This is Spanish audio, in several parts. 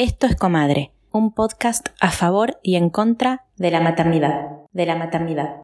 Esto es Comadre, un podcast a favor y en contra de la maternidad, de la maternidad.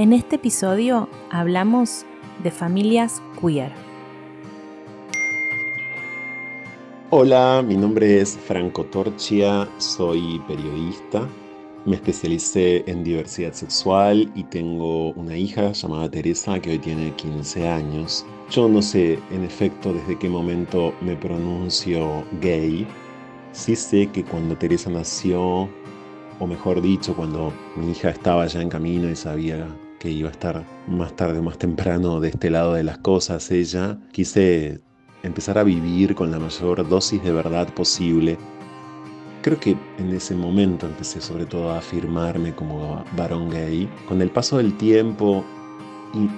En este episodio hablamos de familias queer. Hola, mi nombre es Franco Torchia, soy periodista, me especialicé en diversidad sexual y tengo una hija llamada Teresa que hoy tiene 15 años. Yo no sé en efecto desde qué momento me pronuncio gay. Sí sé que cuando Teresa nació, o mejor dicho, cuando mi hija estaba ya en camino y sabía que iba a estar más tarde o más temprano de este lado de las cosas, ella, quise empezar a vivir con la mayor dosis de verdad posible. Creo que en ese momento empecé sobre todo a afirmarme como varón gay. Con el paso del tiempo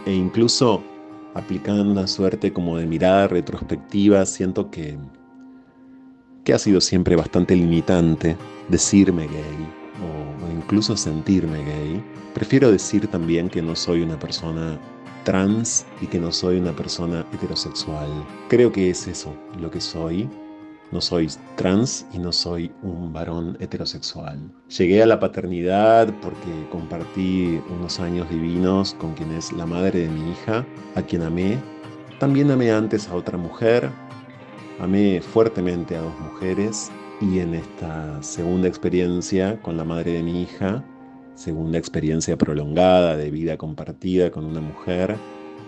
e incluso aplicando una suerte como de mirada retrospectiva, siento que, que ha sido siempre bastante limitante decirme gay incluso sentirme gay. Prefiero decir también que no soy una persona trans y que no soy una persona heterosexual. Creo que es eso lo que soy. No soy trans y no soy un varón heterosexual. Llegué a la paternidad porque compartí unos años divinos con quien es la madre de mi hija, a quien amé. También amé antes a otra mujer. Amé fuertemente a dos mujeres y en esta segunda experiencia con la madre de mi hija, segunda experiencia prolongada de vida compartida con una mujer,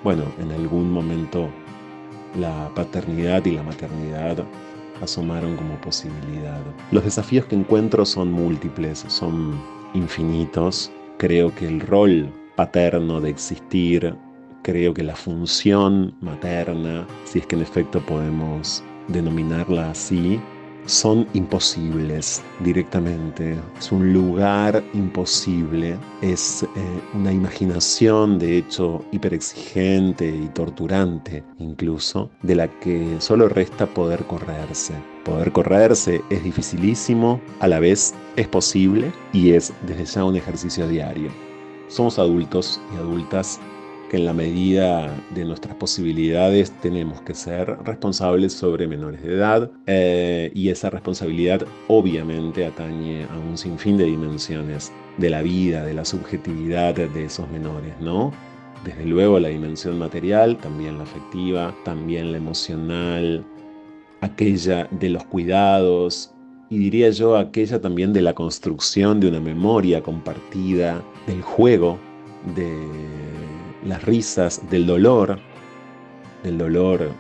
bueno, en algún momento la paternidad y la maternidad asomaron como posibilidad. Los desafíos que encuentro son múltiples, son infinitos. Creo que el rol paterno de existir, creo que la función materna, si es que en efecto podemos denominarla así, son imposibles directamente. Es un lugar imposible. Es eh, una imaginación, de hecho, hiperexigente y torturante incluso, de la que solo resta poder correrse. Poder correrse es dificilísimo, a la vez es posible y es desde ya un ejercicio diario. Somos adultos y adultas que en la medida de nuestras posibilidades tenemos que ser responsables sobre menores de edad eh, y esa responsabilidad obviamente atañe a un sinfín de dimensiones de la vida, de la subjetividad de esos menores, ¿no? Desde luego la dimensión material, también la afectiva, también la emocional, aquella de los cuidados y diría yo aquella también de la construcción de una memoria compartida, del juego, de las risas, del dolor, del dolor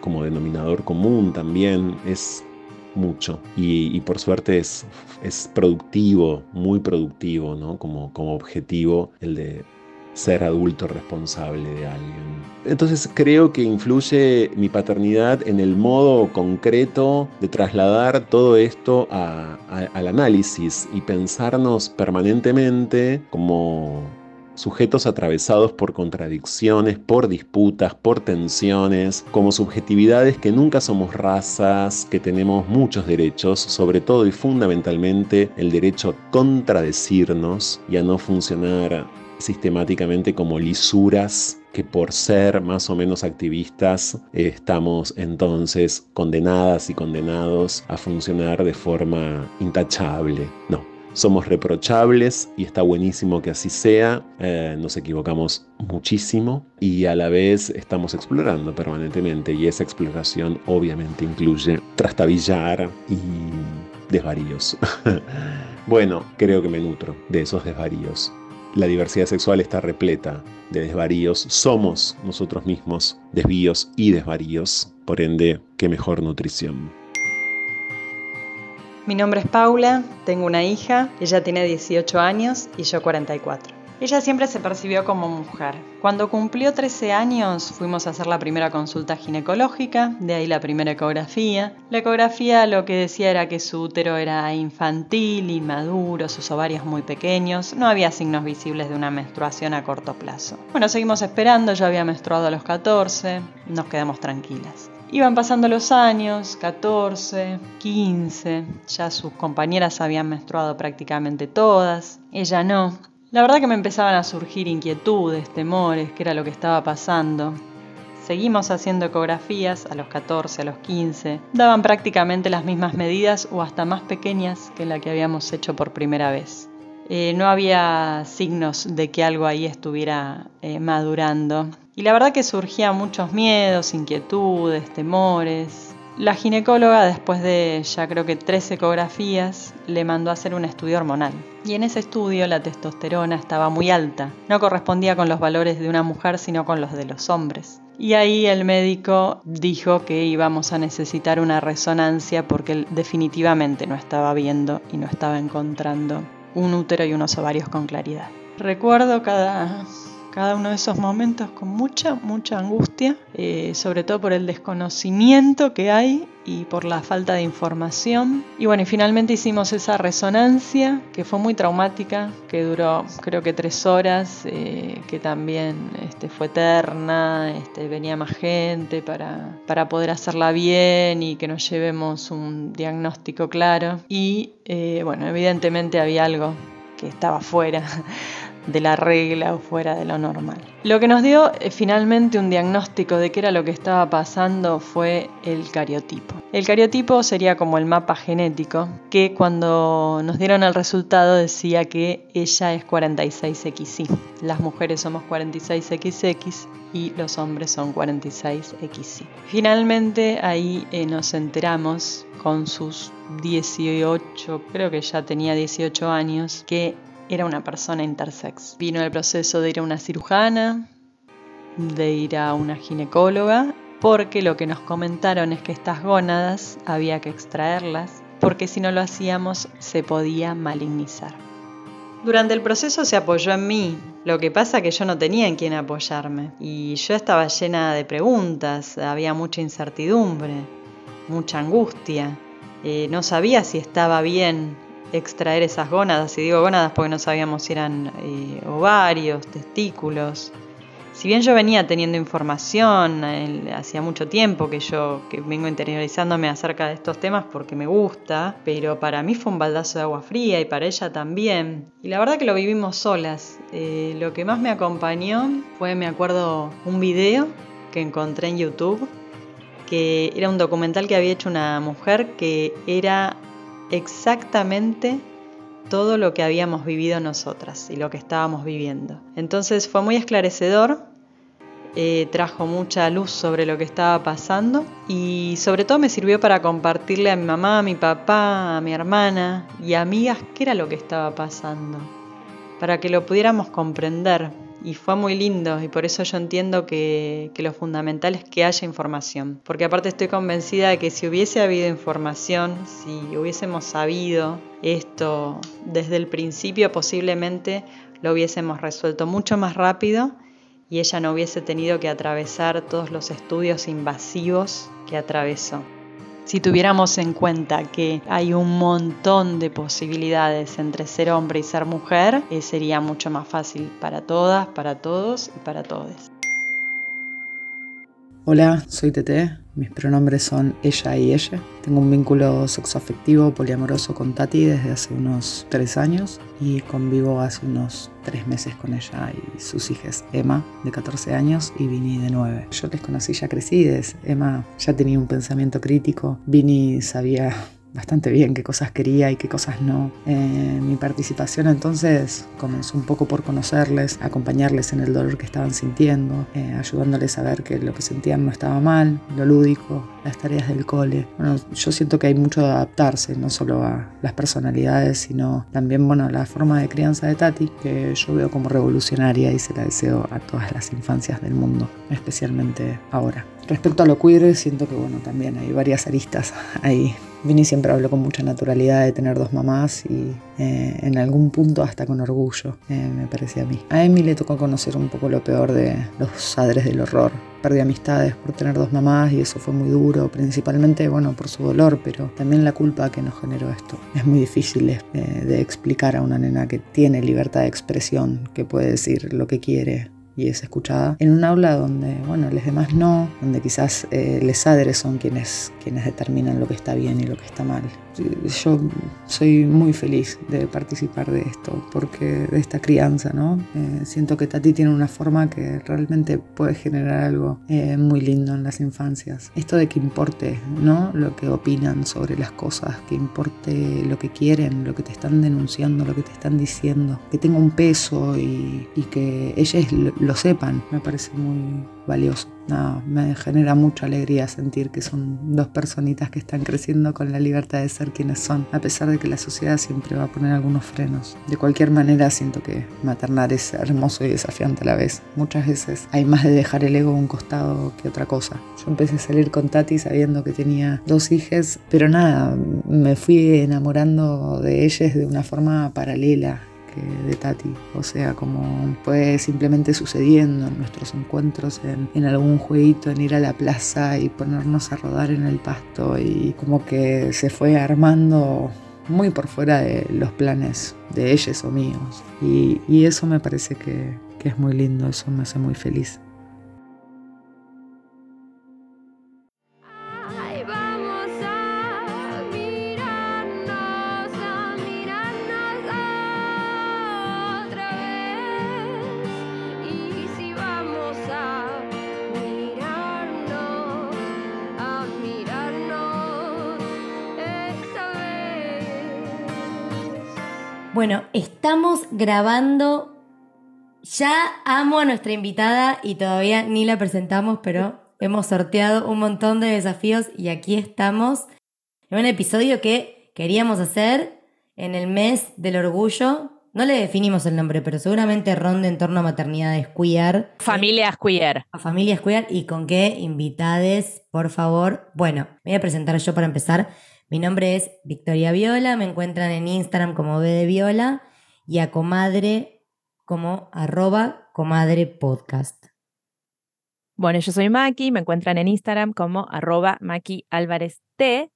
como denominador común también es mucho y, por suerte es, es productivo, muy productivo, ¿no? Como, como objetivo el de ser adulto responsable de alguien. Entonces creo que influye mi paternidad en el modo concreto de trasladar todo esto al análisis y pensarnos permanentemente como sujetos atravesados por contradicciones, por disputas, por tensiones, como subjetividades que nunca somos razas, que tenemos muchos derechos, sobre todo y fundamentalmente el derecho a contradecirnos y a no funcionar sistemáticamente como lisuras que por ser más o menos activistas eh, estamos entonces condenadas y condenados a funcionar de forma intachable. No, somos reprochables y está buenísimo que así sea. Eh, nos equivocamos muchísimo y a la vez estamos explorando permanentemente y esa exploración obviamente incluye trastabillar y desvaríos. bueno, creo que me nutro de esos desvaríos. La diversidad sexual está repleta de desvaríos. Somos nosotros mismos desvíos y desvaríos. Por ende, qué mejor nutrición. Mi nombre es Paula, tengo una hija, ella tiene 18 años y yo 44. Ella siempre se percibió como mujer. Cuando cumplió 13 años fuimos a hacer la primera consulta ginecológica, de ahí la primera ecografía. La ecografía lo que decía era que su útero era infantil, inmaduro, sus ovarios muy pequeños, no había signos visibles de una menstruación a corto plazo. Bueno, seguimos esperando, yo había menstruado a los 14, nos quedamos tranquilas. Iban pasando los años, 14, 15, ya sus compañeras habían menstruado prácticamente todas, ella no. La verdad que me empezaban a surgir inquietudes, temores, qué era lo que estaba pasando. Seguimos haciendo ecografías a los 14, a los 15. Daban prácticamente las mismas medidas o hasta más pequeñas que la que habíamos hecho por primera vez. Eh, no había signos de que algo ahí estuviera eh, madurando. Y la verdad que surgían muchos miedos, inquietudes, temores. La ginecóloga, después de ya creo que tres ecografías, le mandó a hacer un estudio hormonal. Y en ese estudio la testosterona estaba muy alta. No correspondía con los valores de una mujer, sino con los de los hombres. Y ahí el médico dijo que íbamos a necesitar una resonancia porque él definitivamente no estaba viendo y no estaba encontrando un útero y unos ovarios con claridad. Recuerdo cada cada uno de esos momentos con mucha, mucha angustia, eh, sobre todo por el desconocimiento que hay y por la falta de información. Y bueno, y finalmente hicimos esa resonancia que fue muy traumática, que duró creo que tres horas, eh, que también este, fue eterna, este, venía más gente para, para poder hacerla bien y que nos llevemos un diagnóstico claro. Y eh, bueno, evidentemente había algo que estaba fuera de la regla o fuera de lo normal. Lo que nos dio eh, finalmente un diagnóstico de qué era lo que estaba pasando fue el cariotipo. El cariotipo sería como el mapa genético que cuando nos dieron el resultado decía que ella es 46XY. Las mujeres somos 46XX y los hombres son 46XY. Finalmente ahí eh, nos enteramos con sus 18, creo que ya tenía 18 años, que era una persona intersex. Vino el proceso de ir a una cirujana, de ir a una ginecóloga, porque lo que nos comentaron es que estas gónadas había que extraerlas, porque si no lo hacíamos se podía malignizar. Durante el proceso se apoyó en mí, lo que pasa que yo no tenía en quién apoyarme y yo estaba llena de preguntas, había mucha incertidumbre, mucha angustia, eh, no sabía si estaba bien extraer esas gónadas, y digo gónadas porque no sabíamos si eran eh, ovarios, testículos. Si bien yo venía teniendo información, hacía mucho tiempo que yo que vengo interiorizándome acerca de estos temas porque me gusta, pero para mí fue un baldazo de agua fría y para ella también. Y la verdad que lo vivimos solas. Eh, lo que más me acompañó fue, me acuerdo, un video que encontré en YouTube, que era un documental que había hecho una mujer que era exactamente todo lo que habíamos vivido nosotras y lo que estábamos viviendo. Entonces fue muy esclarecedor, eh, trajo mucha luz sobre lo que estaba pasando y sobre todo me sirvió para compartirle a mi mamá, a mi papá, a mi hermana y amigas qué era lo que estaba pasando, para que lo pudiéramos comprender y fue muy lindo y por eso yo entiendo que, lo fundamental es que haya información. Porque aparte estoy convencida de que si hubiese habido información, si hubiésemos sabido esto desde el principio, posiblemente lo hubiésemos resuelto mucho más rápido y ella no hubiese tenido que atravesar todos los estudios invasivos que atravesó. Si tuviéramos en cuenta que hay un montón de posibilidades entre ser hombre y ser mujer, eh, sería mucho más fácil para todas, para todos y para todos. Hola, soy Tete, mis pronombres son ella y ella. Tengo un vínculo sexoafectivo poliamoroso con Tati desde hace unos tres años y convivo hace unos tres meses con ella y sus hijas, Emma, de 14 años, y Vini, de 9. Yo les conocí ya crecides. Emma ya tenía un pensamiento crítico. Vini sabía bastante bien qué cosas quería y qué cosas no. Eh, mi participación entonces comenzó un poco por conocerles, acompañarles en el dolor que estaban sintiendo, eh, ayudándoles a ver que lo que sentían no estaba mal, lo lúdico, las tareas del cole. Bueno, yo siento que hay mucho de adaptarse, no solo a las personalidades, sino también bueno, la forma de crianza de Tati, que yo veo como revolucionaria y se la deseo a todas las infancias del mundo, especialmente ahora. Respecto a lo queer, siento que bueno, también hay varias aristas ahí Vini siempre habló con mucha naturalidad de tener dos mamás y eh, en algún punto hasta con orgullo, eh, me parecía a mí. A Emi le tocó conocer un poco lo peor de los padres del horror. Perdí amistades por tener dos mamás y eso fue muy duro, principalmente, bueno, por su dolor, pero también la culpa que nos generó esto. Es muy difícil eh, de explicar a una nena que tiene libertad de expresión, que puede decir lo que quiere, y es escuchada en un aula donde, bueno, los demás no, donde quizás eh, les padres son quienes, quienes determinan lo que está bien y lo que está mal yo soy muy feliz de participar de esto, porque de esta crianza, ¿no? Eh, siento que Tati tiene una forma que realmente puede generar algo eh, muy lindo en las infancias. Esto de que importe, ¿no? Lo que opinan sobre las cosas, que importe lo que quieren, lo que te están denunciando, lo que te están diciendo, que tenga un peso y, y que ellas lo sepan, me parece muy valioso no, me genera mucha alegría sentir que son dos personitas que están creciendo con la libertad de ser quienes son, a pesar de que la sociedad siempre va a poner algunos frenos. De cualquier manera, siento que maternar es hermoso y desafiante a la vez. Muchas veces hay más de dejar el ego a un costado que otra cosa. Yo empecé a salir con Tati sabiendo que tenía dos hijas, pero nada, me fui enamorando de ellas de una forma paralela de Tati. O sea, como fue simplemente sucediendo en nuestros encuentros en, algún jueguito, en ir a la plaza y ponernos a rodar en el pasto y como que se fue armando muy por fuera de los planes de ellos o míos. Y, y eso me parece que, que es muy lindo, eso me hace muy feliz. Bueno, estamos grabando. Ya amo a nuestra invitada y todavía ni la presentamos, pero hemos sorteado un montón de desafíos y aquí estamos en un episodio que queríamos hacer en el mes del orgullo. No le definimos el nombre, pero seguramente ronde en torno a maternidades queer. Familias queer. A familias queer y con qué invitades, por favor. Bueno, me voy a presentar yo para empezar. Mi nombre es Victoria Viola, me encuentran en Instagram como B de Viola y a comadre como arroba comadre podcast. Bueno, yo soy Maki, me encuentran en Instagram como arroba Maki Álvarez T.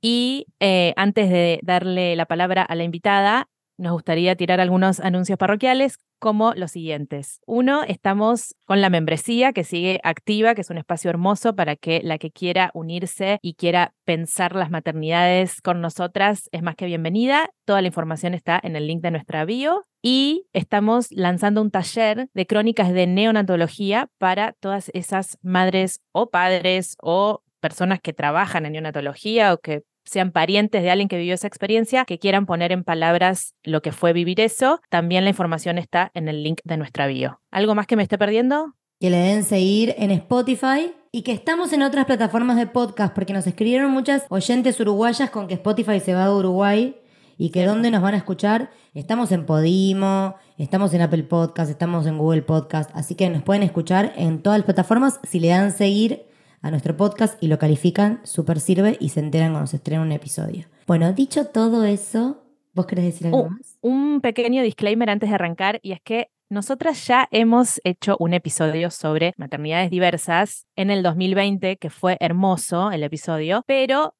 Y eh, antes de darle la palabra a la invitada, nos gustaría tirar algunos anuncios parroquiales como los siguientes. Uno, estamos con la membresía que sigue activa, que es un espacio hermoso para que la que quiera unirse y quiera pensar las maternidades con nosotras es más que bienvenida. Toda la información está en el link de nuestra bio. Y estamos lanzando un taller de crónicas de neonatología para todas esas madres o padres o personas que trabajan en neonatología o que sean parientes de alguien que vivió esa experiencia, que quieran poner en palabras lo que fue vivir eso, también la información está en el link de nuestra bio. ¿Algo más que me esté perdiendo? Que le den seguir en Spotify y que estamos en otras plataformas de podcast porque nos escribieron muchas oyentes uruguayas con que Spotify se va de Uruguay y que dónde nos van a escuchar. Estamos en Podimo, estamos en Apple Podcast, estamos en Google Podcast, así que nos pueden escuchar en todas las plataformas si le dan seguir a nuestro podcast y lo califican, súper sirve y se enteran cuando se estrena un episodio. Bueno, dicho todo eso, ¿vos querés decir algo Oh, más? un pequeño disclaimer antes de arrancar y es que nosotras ya hemos hecho un episodio sobre maternidades diversas en el 2020, que fue hermoso el episodio, pero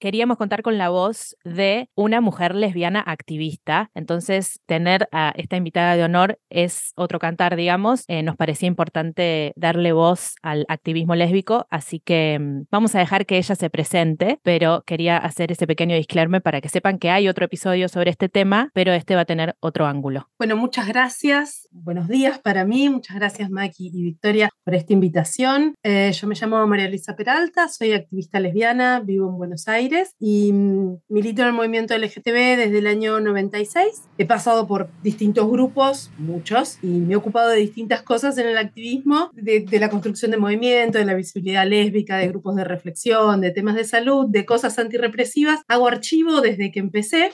queríamos contar con la voz de una mujer lesbiana activista. Entonces, tener a esta invitada de honor es otro cantar, digamos. Eh, nos parecía importante darle voz al activismo lésbico, así que mm, vamos a dejar que ella se presente, pero quería hacer ese pequeño disclaimer para que sepan que hay otro episodio sobre este tema, pero este va a tener otro ángulo. Bueno, muchas gracias. Buenos días para mí. Muchas gracias, Maki y Victoria, por esta invitación. Eh, yo me llamo María Luisa Peralta, soy activista lesbiana, vivo en Buenos Aires y mm, milito en el movimiento LGTB desde el año 96. He pasado por distintos grupos, muchos, y me he ocupado de distintas cosas en el activismo, de, de la construcción de movimiento, de la visibilidad lésbica, de grupos de reflexión, de temas de salud, de cosas antirrepresivas. Hago archivo desde que empecé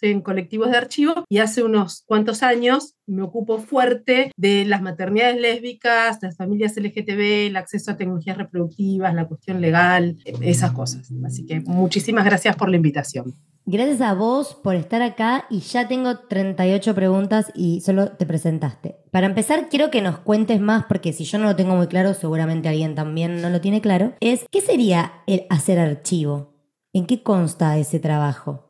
en colectivos de archivo y hace unos cuantos años me ocupo fuerte de las maternidades lésbicas, las familias LGTB, el acceso a tecnologías reproductivas, la cuestión legal, esas cosas. Así que muchísimas gracias por la invitación. Gracias a vos por estar acá y ya tengo 38 preguntas y solo te presentaste. Para empezar, quiero que nos cuentes más, porque si yo no lo tengo muy claro, seguramente alguien también no lo tiene claro, es ¿qué sería el hacer archivo? ¿En qué consta ese trabajo?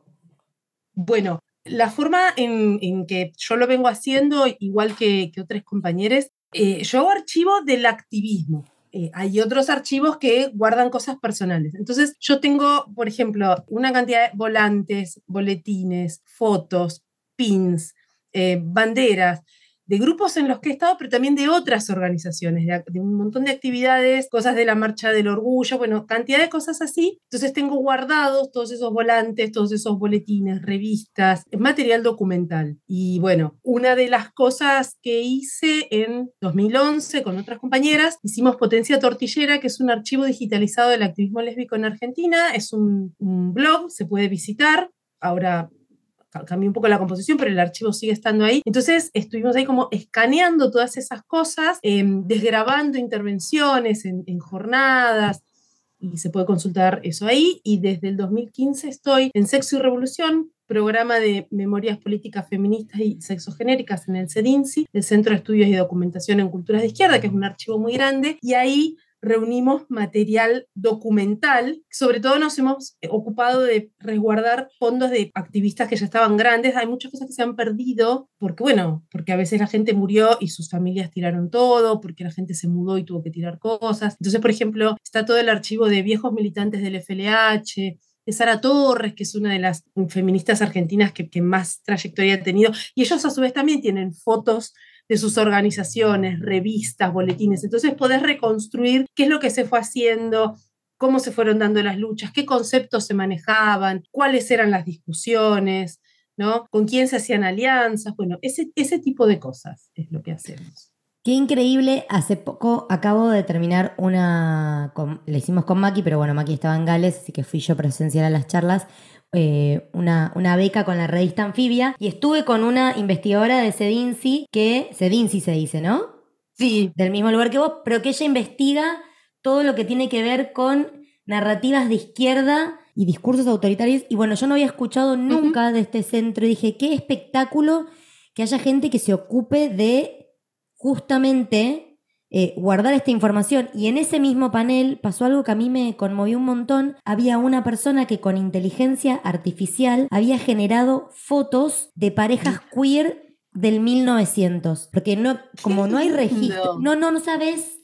Bueno, la forma en, que yo lo vengo haciendo, igual que, que otros compañeros, eh, yo hago archivo del activismo. Eh, hay otros archivos que guardan cosas personales. Entonces, yo tengo, por ejemplo, una cantidad de volantes, boletines, fotos, pins, eh, banderas, de grupos en los que he estado, pero también de otras organizaciones, de, de, un montón de actividades, cosas de la Marcha del Orgullo, bueno, cantidad de cosas así. Entonces tengo guardados todos esos volantes, todos esos boletines, revistas, material documental. Y bueno, una de las cosas que hice en 2011 con otras compañeras, hicimos Potencia Tortillera, que es un archivo digitalizado del activismo lésbico en Argentina, es un, un blog, se puede visitar. Ahora cambié un poco la composición, pero el archivo sigue estando ahí. Entonces estuvimos ahí como escaneando todas esas cosas, eh, desgrabando intervenciones en, en, jornadas. Y se puede consultar eso ahí. Y desde el 2015 estoy en Sexo y Revolución, programa de memorias políticas feministas y sexogenéricas en el CEDINCI, el Centro de Estudios y Documentación en Culturas de Izquierda, que es un archivo muy grande. Y ahí reunimos material documental. Sobre todo nos hemos ocupado de resguardar fondos de activistas que ya estaban grandes. Hay muchas cosas que se han perdido porque, bueno, porque a veces la gente murió y sus familias tiraron todo, porque la gente se mudó y tuvo que tirar cosas. Entonces, por ejemplo, está todo el archivo de viejos militantes del FLH, de Sara Torres, que es una de las feministas argentinas que, que más trayectoria ha tenido. Y ellos a su vez también tienen fotos de sus organizaciones, revistas, boletines. Entonces podés reconstruir qué es lo que se fue haciendo, cómo se fueron dando las luchas, qué conceptos se manejaban, cuáles eran las discusiones, ¿no? Con quién se hacían alianzas, bueno, ese, ese tipo de cosas es lo que hacemos. Qué increíble, hace poco acabo de terminar una, con, le hicimos con Maki, pero bueno, Maki estaba en Gales, así que fui yo presencial a las charlas, eh, una, una, beca con la revista Anfibia y estuve con una investigadora de Sedinci, que Sedinci se dice, ¿no? Sí. Del mismo lugar que vos, pero que ella investiga todo lo que tiene que ver con narrativas de izquierda y discursos autoritarios. Y bueno, yo no había escuchado nunca uh -huh. de este centro y dije, qué espectáculo que haya gente que se ocupe de justamente eh, guardar esta información. Y en ese mismo panel pasó algo que a mí me conmovió un montón. Había una persona que con inteligencia artificial había generado fotos de parejas queer del 1900. Porque no, como no hay registro, no, no, no sabes.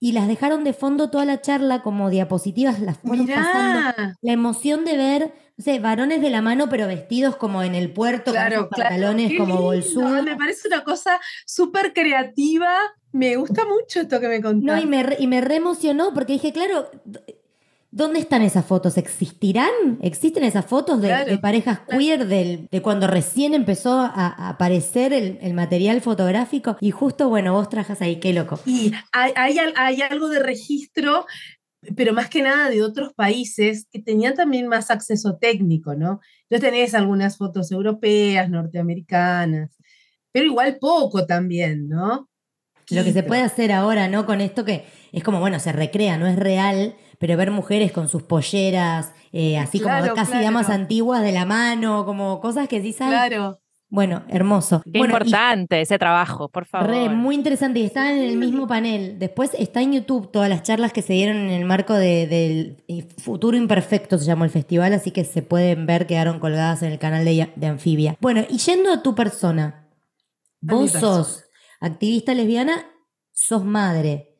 Y las dejaron de fondo toda la charla como diapositivas, las fueron Mirá. pasando. La emoción de ver, no sé, varones de la mano, pero vestidos como en el puerto, claro, con sus pantalones claro. como bolsú. Me parece una cosa súper creativa. Me gusta mucho esto que me contaste. No, y me, y me re emocionó porque dije, claro, ¿dónde están esas fotos? ¿Existirán? ¿Existen esas fotos de, Claro, de parejas claro. queer del- de cuando recién empezó a, a aparecer el, el material fotográfico? Y justo, bueno, vos trajas ahí, qué loco. Y hay, hay algo de registro, pero más que nada de otros países que tenían también más acceso técnico, ¿no? Yo tenés algunas fotos europeas, norteamericanas, pero igual poco también, ¿no? Lo que se puede hacer ahora, ¿no? Con esto que es como, bueno, se recrea, no es real, pero ver mujeres con sus polleras, eh, así Claro, como casi claro. damas antiguas de la mano, como cosas que sí saben. Claro. Bueno, hermoso. Qué Bueno, y- importante ese trabajo, por favor. Re, muy interesante. Y estaban en el mismo panel. Después está en YouTube todas las charlas que se dieron en el marco de- del eh, Futuro Imperfecto, se llamó el festival, así que se pueden ver, quedaron colgadas en el canal de, de Anfibia. Bueno, y yendo a tu persona, vos persona. sos activista lesbiana, sos madre,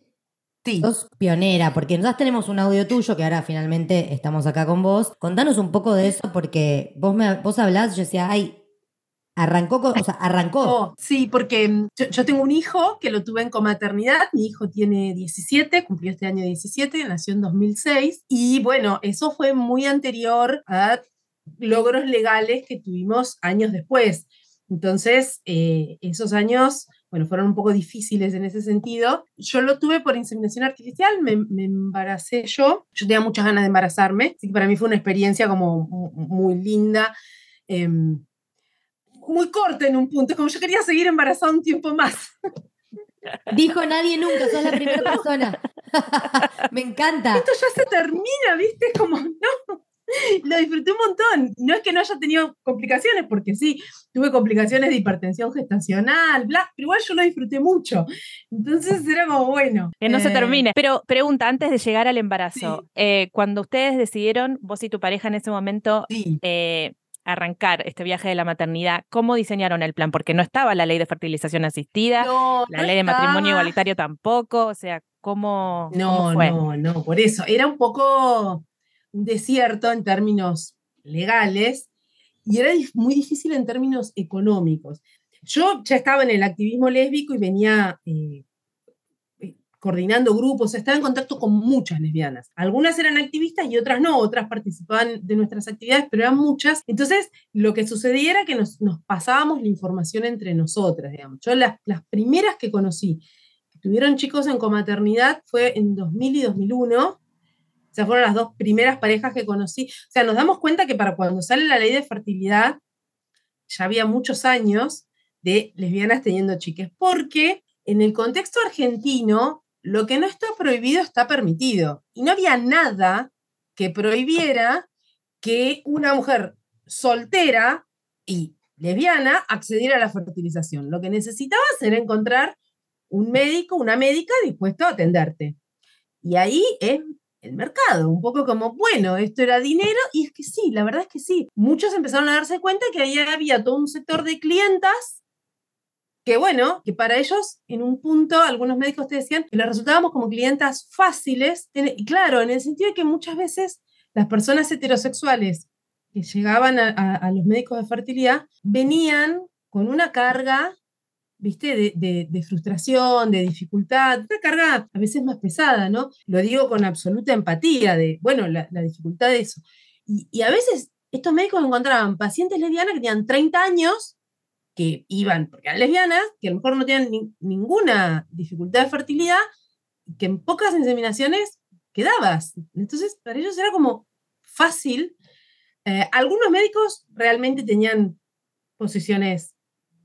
Sí. sos pionera, porque nosotros tenemos un audio tuyo que ahora finalmente estamos acá con vos. Contanos un poco de eso, porque vos, me, vos hablás, yo decía, ay, arrancó, con- arrancó. Sí, porque mm, yo, tengo un hijo que lo tuve en comaternidad, mi hijo tiene 17, cumplió este año 17, nació en 2006, y bueno, eso fue muy anterior a logros legales que tuvimos años después. Entonces, eh, esos años, bueno, fueron un poco difíciles en ese sentido. Yo lo tuve por inseminación artificial, me, embaracé yo, yo tenía muchas ganas de embarazarme, así que para mí fue una experiencia como mu- muy linda. em, muy corta en un punto, es como yo quería seguir embarazada un tiempo más. Dijo nadie nunca, sos la primera persona. Me encanta. Esto ya se termina, ¿viste? Es como, no, lo disfruté un montón. No es que no haya tenido complicaciones, porque sí, tuve complicaciones de hipertensión gestacional, bla, pero igual yo lo disfruté mucho. Entonces era como, bueno. Que no se eh, termine. Pero pregunta, antes de llegar al embarazo, eh, cuando ustedes decidieron, vos y tu pareja en ese momento, Sí, eh, arrancar este viaje de la maternidad, ¿cómo diseñaron el plan? Porque no estaba la ley de fertilización asistida, no, la no ley de matrimonio igualitario tampoco, o sea, ¿cómo, No, cómo fue? no, no, por eso. Era un poco un desierto en términos legales y era muy difícil en términos económicos. Yo ya estaba en el activismo lésbico y venía eh, coordinando grupos, estaba en contacto con muchas lesbianas. Algunas eran activistas y otras no, otras participaban de nuestras actividades, pero eran muchas. Entonces, lo que sucedía era que nos, nos pasábamos la información entre nosotras, digamos. Yo las, las primeras que conocí que tuvieron chicos en comaternidad fue en 2000 y 2001. O sea, fueron las dos primeras parejas que conocí. O sea, nos damos cuenta que para cuando sale la ley de fertilidad, ya había muchos años de lesbianas teniendo chiques, porque en el contexto argentino, lo que no está prohibido está permitido. Y no había nada que prohibiera que una mujer soltera y lesbiana accediera a la fertilización. Lo que necesitabas era encontrar un médico, una médica dispuesto a atenderte. Y ahí es el mercado, un poco como, bueno, esto era dinero, y es que sí, la verdad es que sí. Muchos empezaron a darse cuenta que ahí había todo un sector de clientas que, bueno, que para ellos, en un punto, algunos médicos te decían que les resultábamos como clientas fáciles, en- y claro, en el sentido de que muchas veces las personas heterosexuales que llegaban a, los médicos de fertilidad venían con una carga ¿viste? De, frustración, de dificultad, una carga a veces más pesada, ¿no? Lo digo con absoluta empatía de, bueno, la, la dificultad de eso. Y, y a veces estos médicos encontraban pacientes lesbianas que tenían 30 años, que iban, porque eran lesbianas, que a lo mejor no tenían ni- ninguna dificultad de fertilidad, que en pocas inseminaciones quedabas. Entonces, para ellos era como fácil. Eh, algunos médicos realmente tenían posiciones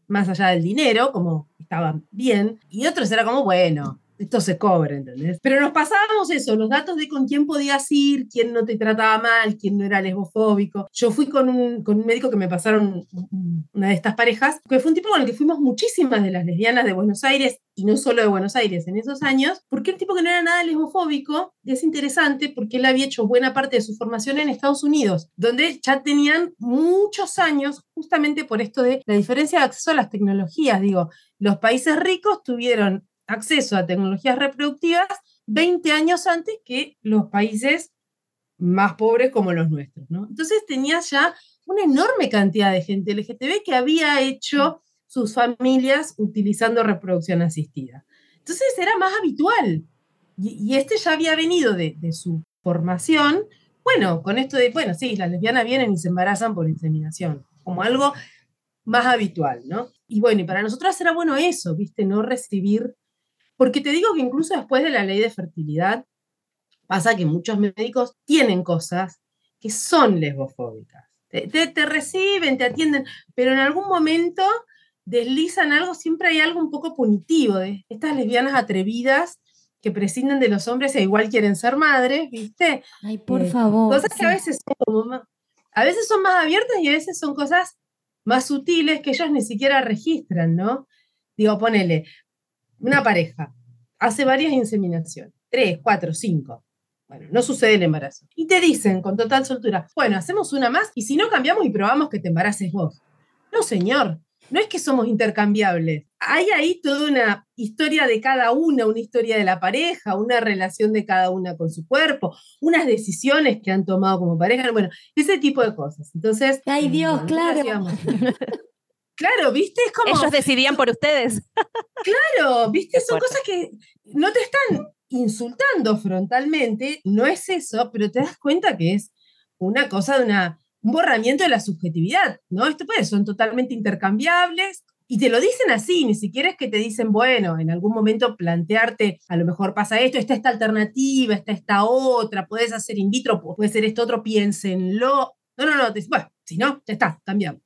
más allá del dinero, como estaban bien, y otros era como, bueno, esto se cobra, ¿entendés? Pero nos pasábamos eso, los datos de con quién podías ir, quién no te trataba mal, quién no era lesbofóbico. Yo fui con un, con un médico que me pasaron un- una de estas parejas, que fue un tipo con el que fuimos muchísimas de las lesbianas de Buenos Aires, y no solo de Buenos Aires en esos años, porque un tipo que no era nada lesbofóbico, es interesante porque él había hecho buena parte de su formación en Estados Unidos, donde ya tenían muchos años, justamente por esto de la diferencia de acceso a las tecnologías. Digo, los países ricos tuvieron acceso a tecnologías reproductivas 20 años antes que los países más pobres como los nuestros, ¿no? Entonces tenías ya una enorme cantidad de gente LGTB que había hecho sus familias utilizando reproducción asistida. Entonces era más habitual. Y, y este ya había venido de, de su formación, bueno, con esto de, bueno, sí, las lesbianas vienen y se embarazan por inseminación, como algo más habitual, ¿no? Y bueno, y para nosotros era bueno eso, ¿viste? No recibir, porque te digo que incluso después de la ley de fertilidad, pasa que muchos médicos tienen cosas que son lesbofóbicas. Te, te- te reciben, te atienden, pero en algún momento deslizan algo, siempre hay algo un poco punitivo de estas lesbianas atrevidas que prescinden de los hombres e igual quieren ser madres, ¿viste? Ay, por Eh, favor. Cosas que a veces son como más, a veces son más abiertas y a veces son cosas más sutiles que ellos ni siquiera registran, ¿no? Digo, ponele, una pareja hace varias inseminaciones, tres, cuatro, cinco. Bueno, no sucede el embarazo. Y te dicen con total soltura, bueno, hacemos una más y si no cambiamos y probamos que te embaraces vos. No, señor, no es que somos intercambiables. Hay ahí toda una historia de cada una, una historia de la pareja, una relación de cada una con su cuerpo, unas decisiones que han tomado como pareja, bueno, ese tipo de cosas. Entonces, Ay, Dios, claro. Claro, ¿viste? Es como... Ellos decidían por ustedes. Claro, viste, son cosas que no te están insultando frontalmente, no es eso, pero te das cuenta que es una cosa de una, un borramiento de la subjetividad, ¿no? Esto pues, son totalmente intercambiables y te lo dicen así, ni siquiera es que te dicen, bueno, en algún momento plantearte, a lo mejor pasa esto, está esta alternativa, está esta otra, puedes hacer in vitro, puede ser esto otro, piénsenlo. No, no, no, te bueno, si no, ya está, cambiamos.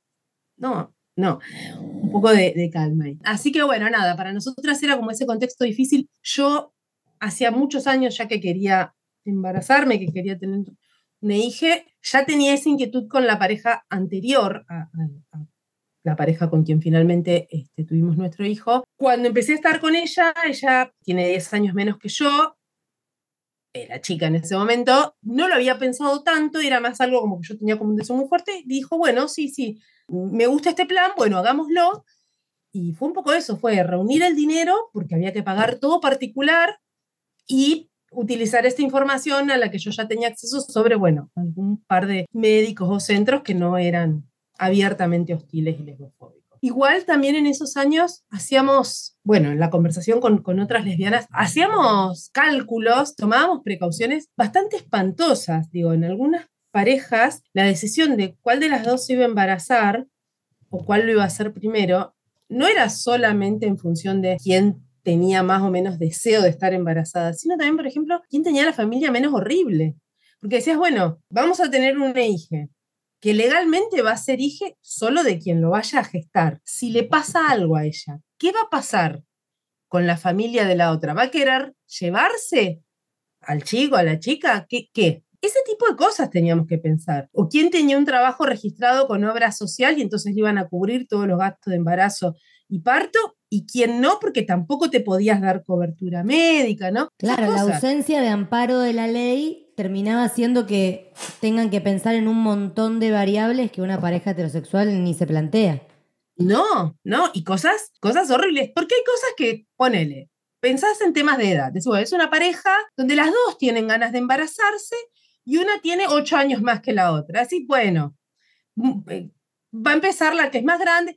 No, No, un poco de, calma. Así que bueno, nada, para nosotras era como ese contexto difícil. Yo hacía muchos años ya que quería embarazarme, que quería tener una hija, ya tenía esa inquietud con la pareja anterior la pareja con quien finalmente este, tuvimos nuestro hijo. Cuando empecé a estar con ella, ella tiene 10 años menos que yo, era chica en ese momento, no lo había pensado tanto, era más algo como que yo tenía como un deseo muy fuerte, dijo, bueno, sí, sí, me gusta este plan, bueno, hagámoslo. Y fue un poco eso, fue reunir el dinero, porque había que pagar todo particular, y utilizar esta información a la que yo ya tenía acceso sobre, bueno, algún par de médicos o centros que no eran abiertamente hostiles y lesbofóbicos. Igual también en esos años hacíamos, bueno, en la conversación con, con otras lesbianas, hacíamos cálculos, tomábamos precauciones bastante espantosas. Digo, en algunas parejas, la decisión de cuál de las dos se iba a embarazar o cuál lo iba a hacer primero, no era solamente en función de quién tenía más o menos deseo de estar embarazada, sino también, por ejemplo, quién tenía la familia menos horrible. Porque decías, bueno, vamos a tener una hija que legalmente va a ser hija solo de quien lo vaya a gestar. Si le pasa algo a ella, ¿qué va a pasar con la familia de la otra? ¿Va a querer llevarse al chico, a la chica? ¿Qué? qué? Ese tipo de cosas teníamos que pensar. O quién tenía un trabajo registrado con obra social y entonces le iban a cubrir todos los gastos de embarazo y parto, y quién no, porque tampoco te podías dar cobertura médica, ¿no? Claro, la ausencia de amparo de la ley terminaba haciendo que tengan que pensar en un montón de variables que una pareja heterosexual ni se plantea. No, no, y cosas, cosas horribles, porque hay cosas que, ponele, pensás en temas de edad, es una pareja donde las dos tienen ganas de embarazarse y una tiene ocho años más que la otra, así, bueno, mm, eh, va a empezar la que es más grande,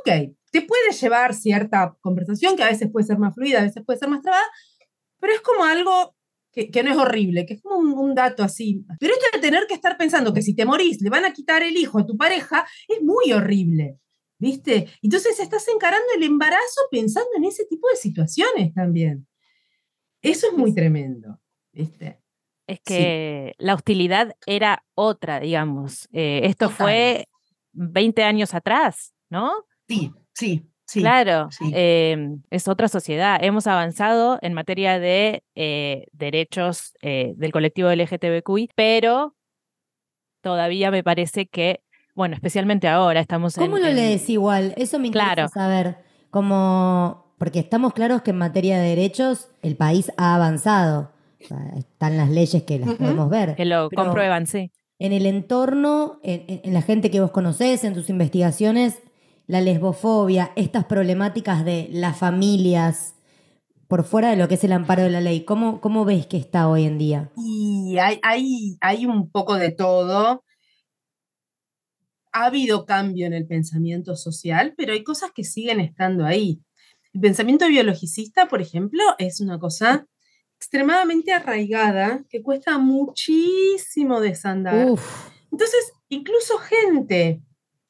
ok, te puede llevar cierta conversación que a veces puede ser más fluida, a veces puede ser más trabada, pero es como algo que, que no es horrible, que es como un, un dato así. Pero esto de tener que estar pensando que si te morís le van a quitar el hijo a tu pareja es muy horrible. ¿Viste? Entonces estás encarando el embarazo pensando en ese tipo de situaciones también. Eso es muy tremendo. ¿Viste? Es Sí. que la hostilidad era otra, digamos. Eh, esto Total. fue 20 años atrás, ¿no? Sí, sí, sí. claro, sí. eh, es otra sociedad. Hemos avanzado en materia de eh, derechos eh, del colectivo LGTBQI, pero todavía me parece que, bueno, especialmente ahora estamos en... ¿Cómo lo en- lees igual? Eso me interesa Claro. saber. Como, porque estamos claros que en materia de derechos el país ha avanzado. O sea, están las leyes que las podemos ver. Que lo Pero comprueban, sí. En el entorno, en, en- en la gente que vos conocés, en tus investigaciones, la lesbofobia, estas problemáticas de las familias, por fuera de lo que es el amparo de la ley, ¿cómo, cómo ves que está hoy en día? Y hay, hay, hay un poco de todo. Ha habido cambio en el pensamiento social, pero hay cosas que siguen estando ahí. El pensamiento biologicista, por ejemplo, es una cosa extremadamente arraigada que cuesta muchísimo desandar. Uf, Entonces, incluso gente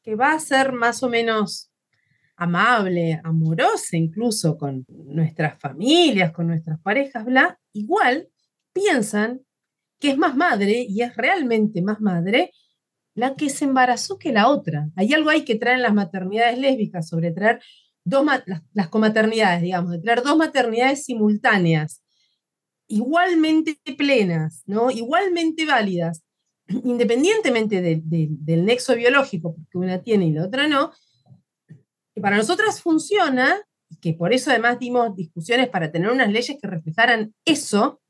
que va a ser más o menos amable, amorosa incluso con nuestras familias, con nuestras parejas, bla, igual piensan que es más madre y es realmente más madre la que se embarazó que la otra. Hay algo ahí que traen las maternidades lésbicas sobre traer dos las, las comaternidades, digamos, de traer dos maternidades simultáneas, igualmente plenas, ¿no? igualmente válidas, independientemente de- de- del nexo biológico, porque una tiene y la otra no, que para nosotras funciona, y que por eso además dimos discusiones para tener unas leyes que reflejaran eso,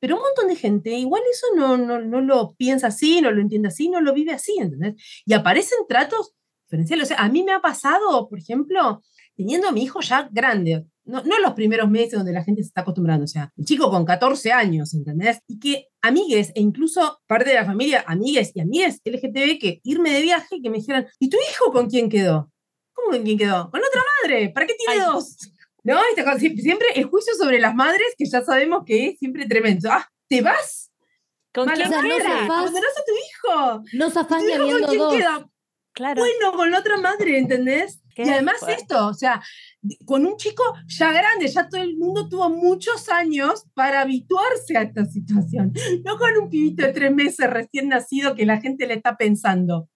pero un montón de gente igual eso no, no, no lo piensa así, no lo entiende así, no lo vive así, ¿entendés? Y aparecen tratos diferenciales. O sea, a mí me ha pasado, por ejemplo, teniendo a mi hijo ya grande, no, no los primeros meses donde la gente se está acostumbrando, o sea, el chico con 14 años, ¿entendés? Y que amigues, e incluso parte de la familia, amigues y amigues LGTB, que irme de viaje, que me dijeran, ¿y tu hijo con quién quedó? ¿Cómo con quién quedó? Con otra madre, ¿para qué tiene Ay. dos? ¿No? Esta cosa, siempre, el juicio sobre las madres, que ya sabemos que es siempre tremendo. Ah, ¿te vas? ¿Con quién O sea, no zafás. a tu hijo. no ¿Tu zafás ni habiendo quién dos. queda? Claro. Bueno, con la otra madre, ¿entendés? Qué Y además fuerte. esto, o sea, con un chico ya grande, ya todo el mundo tuvo muchos años para habituarse a esta situación. No con un pibito de tres meses recién nacido que la gente le está pensando.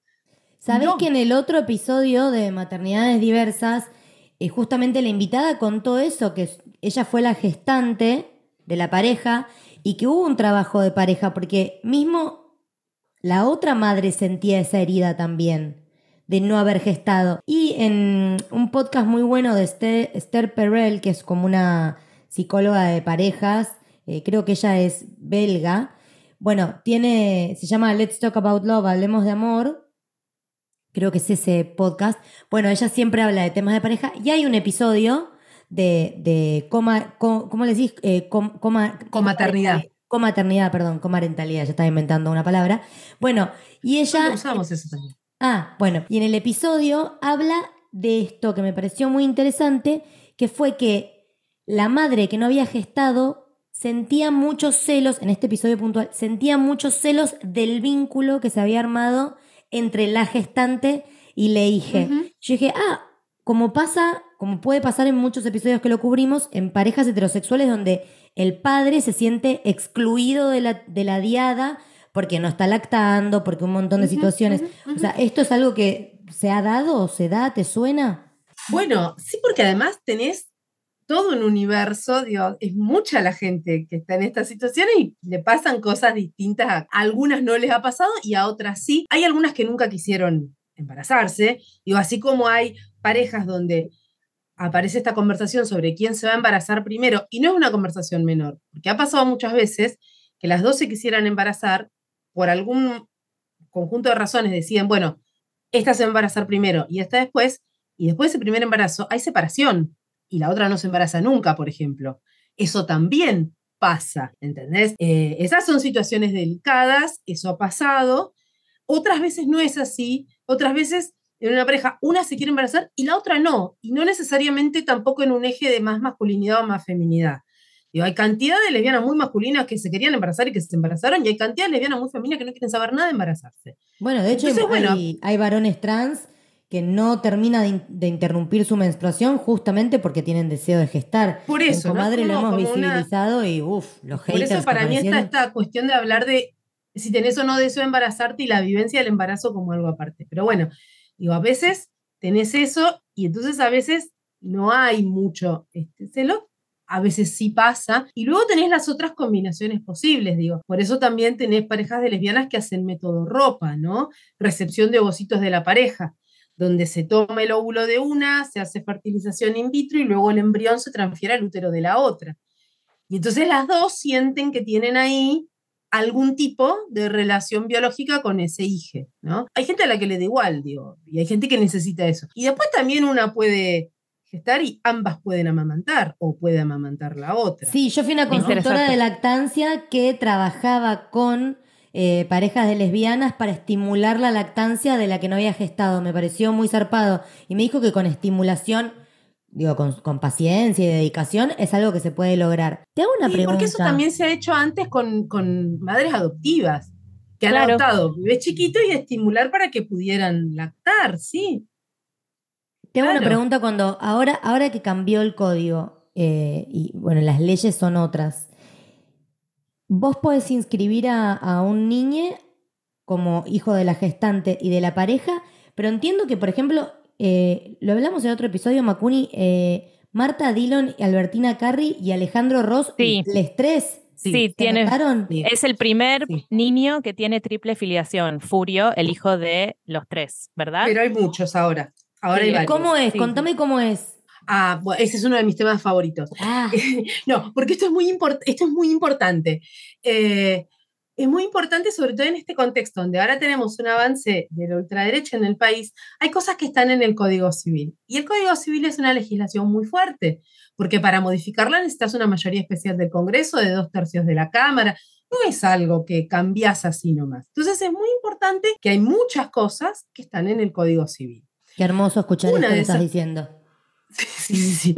¿Sabés No. que en el otro episodio de Maternidades Diversas, eh, justamente la invitada contó eso, que ella fue la gestante de la pareja y que hubo un trabajo de pareja, porque mismo la otra madre sentía esa herida también de no haber gestado. Y en un podcast muy bueno de Esther, Esther Perel, que es como una psicóloga de parejas, eh, creo que ella es belga, bueno, tiene, se llama Let's Talk About Love, Hablemos de Amor, creo que es ese podcast. Bueno, ella siempre habla de temas de pareja y hay un episodio de, de coma, co- ¿cómo le decís? Eh, com- coma, Comaternidad. Comaternidad, perdón, comarentalidad, ya estaba inventando una palabra. Bueno, y ella... Ya usamos eso también. Ah, bueno, y en el episodio habla de esto que me pareció muy interesante, que fue que la madre que no había gestado sentía muchos celos, en este episodio puntual, sentía muchos celos del vínculo que se había armado entre la gestante y la hija. Yo dije, ah, como pasa, como puede pasar en muchos episodios que lo cubrimos, en parejas heterosexuales donde el padre se siente excluido de la, de la diada porque no está lactando, porque un montón de situaciones. O sea, ¿esto es algo que se ha dado o se da? ¿Te suena? Bueno, sí, porque además tenés todo un universo, digo, es mucha la gente que está en estas situaciones y le pasan cosas distintas. A algunas no les ha pasado y a otras sí. Hay algunas que nunca quisieron embarazarse. Digo, así como hay parejas donde aparece esta conversación sobre quién se va a embarazar primero, y no es una conversación menor, porque ha pasado muchas veces que las dos se quisieran embarazar por algún conjunto de razones, deciden, bueno, esta se va a embarazar primero y esta después, y después del primer embarazo hay separación y la otra no se embaraza nunca, por ejemplo. Eso también pasa, ¿entendés? Eh, esas son situaciones delicadas, eso ha pasado. Otras veces no es así, otras veces en una pareja una se quiere embarazar y la otra no, y no necesariamente tampoco en un eje de más masculinidad o más feminidad. Digo, hay cantidad de lesbianas muy masculinas que se querían embarazar y que se embarazaron, y hay cantidad de lesbianas muy femeninas que no quieren saber nada de embarazarse. Bueno, de hecho Entonces, hay, bueno. hay- hay varones trans que no terminan de, in- de interrumpir su menstruación justamente porque tienen deseo de gestar. Por eso, En ¿no? Comadre lo Como- hemos como una- visibilizado y uff, los Por haters eso que para mí está esta cuestión de hablar de si tenés o no deseo de embarazarte y la vivencia del embarazo como algo aparte. Pero bueno, digo, a veces tenés eso y entonces a veces no hay mucho este, celo, a veces sí pasa. Y luego tenés las otras combinaciones posibles, digo. Por eso también tenés parejas de lesbianas que hacen método ropa, ¿no? Recepción de ovocitos de la pareja donde se toma el óvulo de una, se hace fertilización in vitro y luego el embrión se transfiere al útero de la otra. Y entonces las dos sienten que tienen ahí algún tipo de relación biológica con ese hijo, ¿no? Hay gente a la que le da igual, digo, y hay gente que necesita eso. Y después también una puede gestar y ambas pueden amamantar o puede amamantar la otra. Sí, yo fui una consultora de lactancia que trabajaba con eh, parejas de lesbianas para estimular la lactancia de la que no había gestado. Me pareció muy zarpado. Y me dijo que con estimulación, digo, con, con paciencia y dedicación, es algo que se puede lograr. Te hago una Sí, pregunta. porque eso también se ha hecho antes con, con madres adoptivas, que han Claro. adoptado bebés chiquitos y estimular para que pudieran lactar, sí. Te hago una Claro. pregunta cuando, ahora, ahora que cambió el código, eh, y bueno, las leyes son otras, vos podés inscribir a, a un niño como hijo de la gestante y de la pareja, pero entiendo que, por ejemplo, eh, lo hablamos en otro episodio, Macuni, eh, Marta Dillon, y Albertina Carri y Alejandro Ross, Sí. les tres. Sí, Sí, ¿se tiene, es el primer Sí. niño que tiene triple filiación, Furio, el hijo de los tres, ¿verdad? Pero hay muchos ahora. Ahora Sí, hay varios. ¿Cómo es? Sí. Contame cómo es. Ah, ese es uno de mis temas favoritos. Ah, no, porque esto es muy, import- esto es muy importante. Eh, es muy importante, sobre todo en este contexto, donde ahora tenemos un avance de la ultraderecha en el país. Hay cosas que están en el Código Civil. Y el Código Civil es una legislación muy fuerte, porque para modificarla necesitas una mayoría especial del Congreso, de dos tercios de la Cámara. No es algo que cambias así nomás. Entonces es muy importante que hay muchas cosas que están en el Código Civil. Qué hermoso escuchar Una esto que estás diciendo. Sí, sí, sí.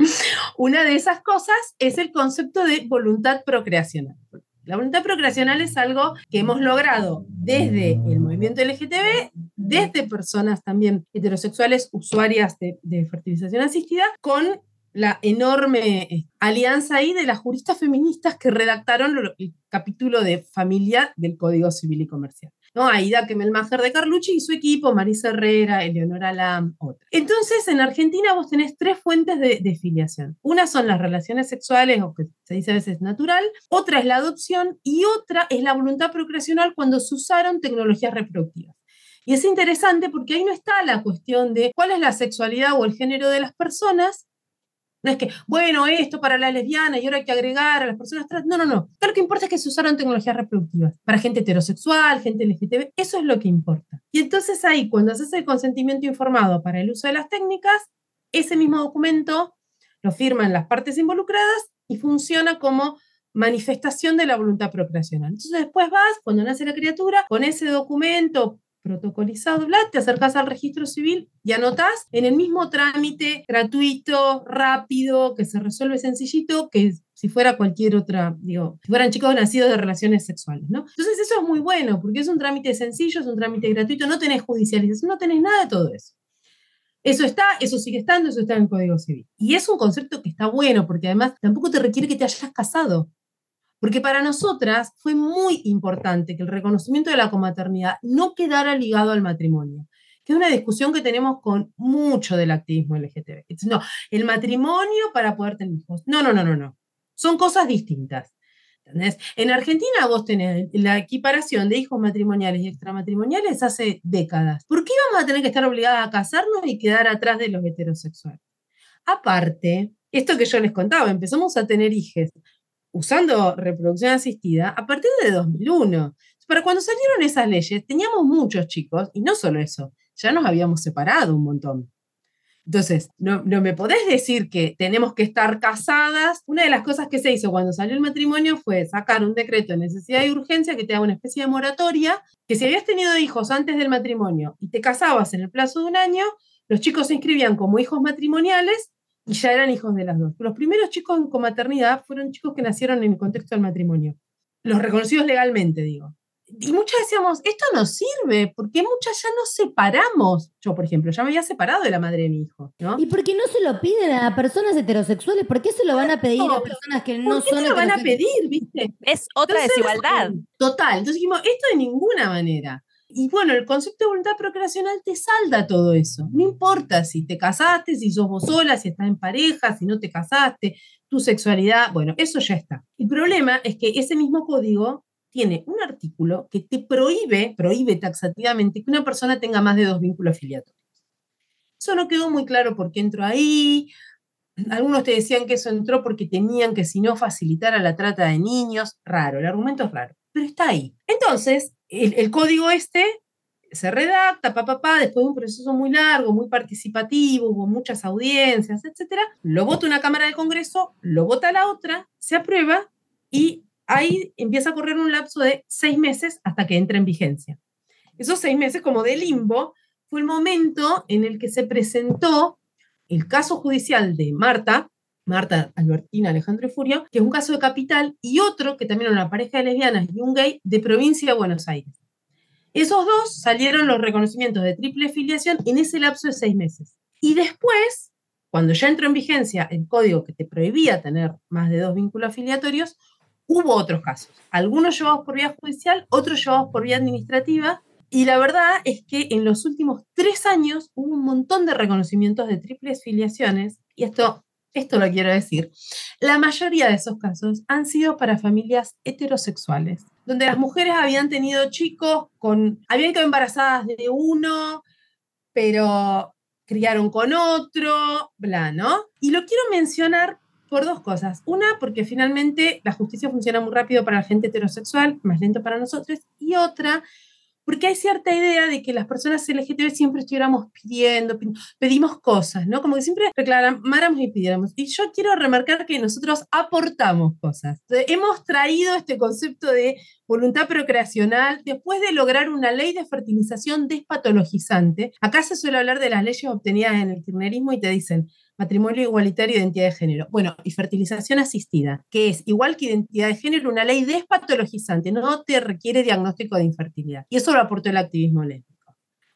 Una de esas cosas es el concepto de voluntad procreacional. La voluntad procreacional es algo que hemos logrado desde el movimiento LGTB, desde personas también heterosexuales usuarias de, de fertilización asistida, con la enorme eh, alianza ahí de las juristas feministas que redactaron el capítulo de familia del Código Civil y Comercial. ¿No? Aida Kemelmacher de Carlucci y su equipo, Marisa Herrera, Eleonora Lam, otra. Entonces, en Argentina vos tenés tres fuentes de, filiación. Una son las relaciones sexuales, o que se dice a veces natural, otra es la adopción y otra es la voluntad procreacional cuando se usaron tecnologías reproductivas. Y es interesante porque ahí no está la cuestión de cuál es la sexualidad o el género de las personas. No es que, bueno, esto para la lesbiana y ahora hay que agregar a las personas trans. No, no, no. Acá lo que importa es que se usaron tecnologías reproductivas para gente heterosexual, gente LGTB. Eso es lo que importa. Y entonces ahí, cuando haces el consentimiento informado para el uso de las técnicas, ese mismo documento lo firman las partes involucradas y funciona como manifestación de la voluntad procreacional. Entonces después vas, cuando nace la criatura, con ese documento protocolizado, bla, te acercas al registro civil y anotás en el mismo trámite gratuito, rápido, que se resuelve sencillito, que si fuera cualquier otra, digo, si fueran chicos nacidos de relaciones sexuales, ¿no? Entonces eso es muy bueno, porque es un trámite sencillo, es un trámite gratuito, no tenés judicialización, no tenés nada de todo eso. Eso está, eso sigue estando, eso está en el Código Civil. Y es un concepto que está bueno, porque además tampoco te requiere que te hayas casado. Porque para nosotras fue muy importante que el reconocimiento de la comaternidad no quedara ligado al matrimonio, que es una discusión que tenemos con mucho del activismo LGTB. No, el matrimonio para poder tener hijos. No, no, no, no, no. Son cosas distintas. ¿entendés? En Argentina vos tenés la equiparación de hijos matrimoniales y extramatrimoniales hace décadas. ¿Por qué íbamos a tener que estar obligadas a casarnos y quedar atrás de los heterosexuales? Aparte, esto que yo les contaba, empezamos a tener hijos usando reproducción asistida a partir de 2001. Pero cuando salieron esas leyes, teníamos muchos chicos, y no solo eso, ya nos habíamos separado un montón. Entonces, no, no, me podés decir que tenemos que estar casadas. Una de las cosas que se hizo cuando salió el matrimonio fue sacar un decreto de necesidad y urgencia que te da una especie de moratoria, que si habías tenido hijos antes del matrimonio y te casabas en el plazo de un año, los chicos se inscribían como hijos matrimoniales y ya eran hijos de las dos. Los primeros chicos en comaternidad fueron chicos que nacieron en el contexto del matrimonio, los reconocidos legalmente, digo. Y muchas decíamos, esto no sirve, porque muchas ya nos separamos. Yo, por ejemplo, ya me había separado de la madre de mi hijo, ¿no? ¿Y por qué no se lo piden a personas heterosexuales? ¿Por qué se lo van a pedir a personas que no ¿Por qué son se lo van a pedir, viste? Es otra Entonces, desigualdad. Total. Entonces dijimos, esto de ninguna manera. Y bueno, el concepto de voluntad procreacional te salda todo eso. No importa si te casaste, si sos vos sola, si estás en pareja, si no te casaste, tu sexualidad, bueno, eso ya está. El problema es que ese mismo código tiene un artículo que te prohíbe, prohíbe taxativamente que una persona tenga más de dos vínculos filiatorios. Eso no quedó muy claro por qué entró ahí. Algunos te decían que eso entró porque tenían que, si no, facilitar a la trata de niños. Raro, el argumento es raro, pero está ahí. Entonces, el, código este se redacta, pa, pa, pa, después de un proceso muy largo, muy participativo, hubo muchas audiencias, etcétera, lo vota una Cámara de Congreso, lo vota la otra, se aprueba y ahí empieza a correr un lapso de seis meses hasta que entre en vigencia. Esos seis meses como de limbo fue el momento en el que se presentó el caso judicial de Marta, Marta Albertina Alejandro Furio, que es un caso de capital, y otro que también era una pareja de lesbianas y un gay de provincia de Buenos Aires. Esos dos salieron los reconocimientos de triple filiación en ese lapso de seis meses. Y después, cuando ya entró en vigencia el código que te prohibía tener más de dos vínculos afiliatorios, hubo otros casos. Algunos llevados por vía judicial, otros llevados por vía administrativa. Y la verdad es que en los últimos tres años hubo un montón de reconocimientos de triples filiaciones. Y esto, esto lo quiero decir. La mayoría de esos casos han sido para familias heterosexuales donde las mujeres habían tenido chicos con, habían quedado embarazadas de uno, pero criaron con otro, bla, ¿no? Y lo quiero mencionar por dos cosas. Una, porque finalmente la justicia funciona muy rápido para la gente heterosexual, más lento para nosotros. Y otra, porque hay cierta idea de que las personas LGTB siempre estuviéramos pidiendo, pedimos cosas, ¿no? Como que siempre reclamáramos y pidiéramos. Y yo quiero remarcar que nosotros aportamos cosas. Entonces, hemos traído este concepto de voluntad procreacional después de lograr una ley de fertilización despatologizante. Acá se suele hablar de las leyes obtenidas en el kirchnerismo y te dicen, matrimonio igualitario, identidad de género. Bueno, y fertilización asistida, que es igual que identidad de género, una ley despatologizante, no te requiere diagnóstico de infertilidad. Y eso lo aportó el activismo lésbico.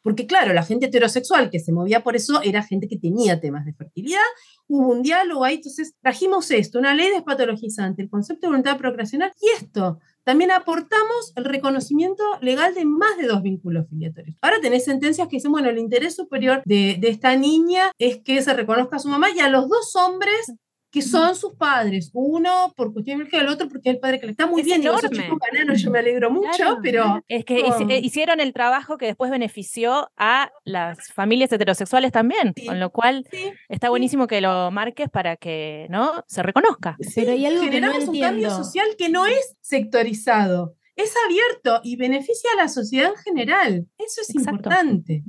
Porque claro, la gente heterosexual que se movía por eso era gente que tenía temas de fertilidad, hubo un diálogo ahí, entonces trajimos esto, una ley despatologizante, el concepto de voluntad procreacional y esto, también aportamos el reconocimiento legal de más de dos vínculos filiatorios. Ahora tenés sentencias que dicen, bueno, el interés superior de, de esta niña es que se reconozca a su mamá y a los dos hombres que son sus padres. Uno por cuestión biológica, el otro porque es el padre que le está muy Es bien. Esos enorme. yo me alegro mucho, Claro. pero Es que Oh. eh, hicieron el trabajo que después benefició a las familias heterosexuales también, Sí. con lo cual sí, está buenísimo que lo marques para que no se reconozca. sí, Pero hay algo que no generamos un cambio social que no es sectorizado, es abierto y beneficia a la sociedad en general. Eso es Exacto. importante.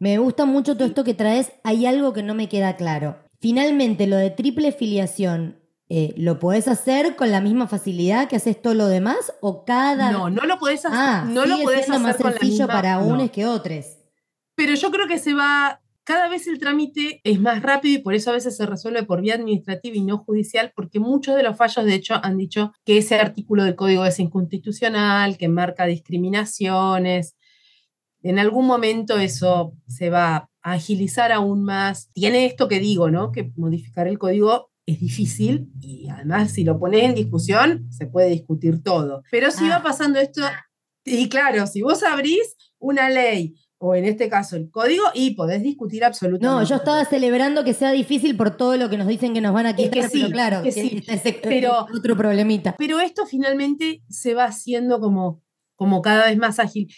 Me gusta mucho todo esto que traes. Hay algo que no me queda claro. Finalmente, lo de triple filiación, eh, ¿lo podés hacer con la misma facilidad que haces todo lo demás? ¿O cada.? No, no lo podés hacer, ah, no lo podés hacer más con la sencillo misma- para no. unos que otros. Pero yo creo que se va, cada vez el trámite es más rápido y por eso a veces se resuelve por vía administrativa y no judicial, porque muchos de los fallos, de hecho, han dicho que ese artículo del código es inconstitucional, que marca discriminaciones. En algún momento eso se va agilizar aún más. Tiene esto que digo, ¿no? Que modificar el código es difícil y además si lo pones en discusión se puede discutir todo. Pero si Ah. va pasando esto, y claro, si vos abrís una ley o en este caso el código y podés discutir absolutamente. No, yo estaba celebrando que sea difícil por todo lo que nos dicen que nos van a Es que quitar, pero sí, claro, que que sí, ese- pero- otro problemita. Pero esto finalmente se va haciendo como, como cada vez más ágil.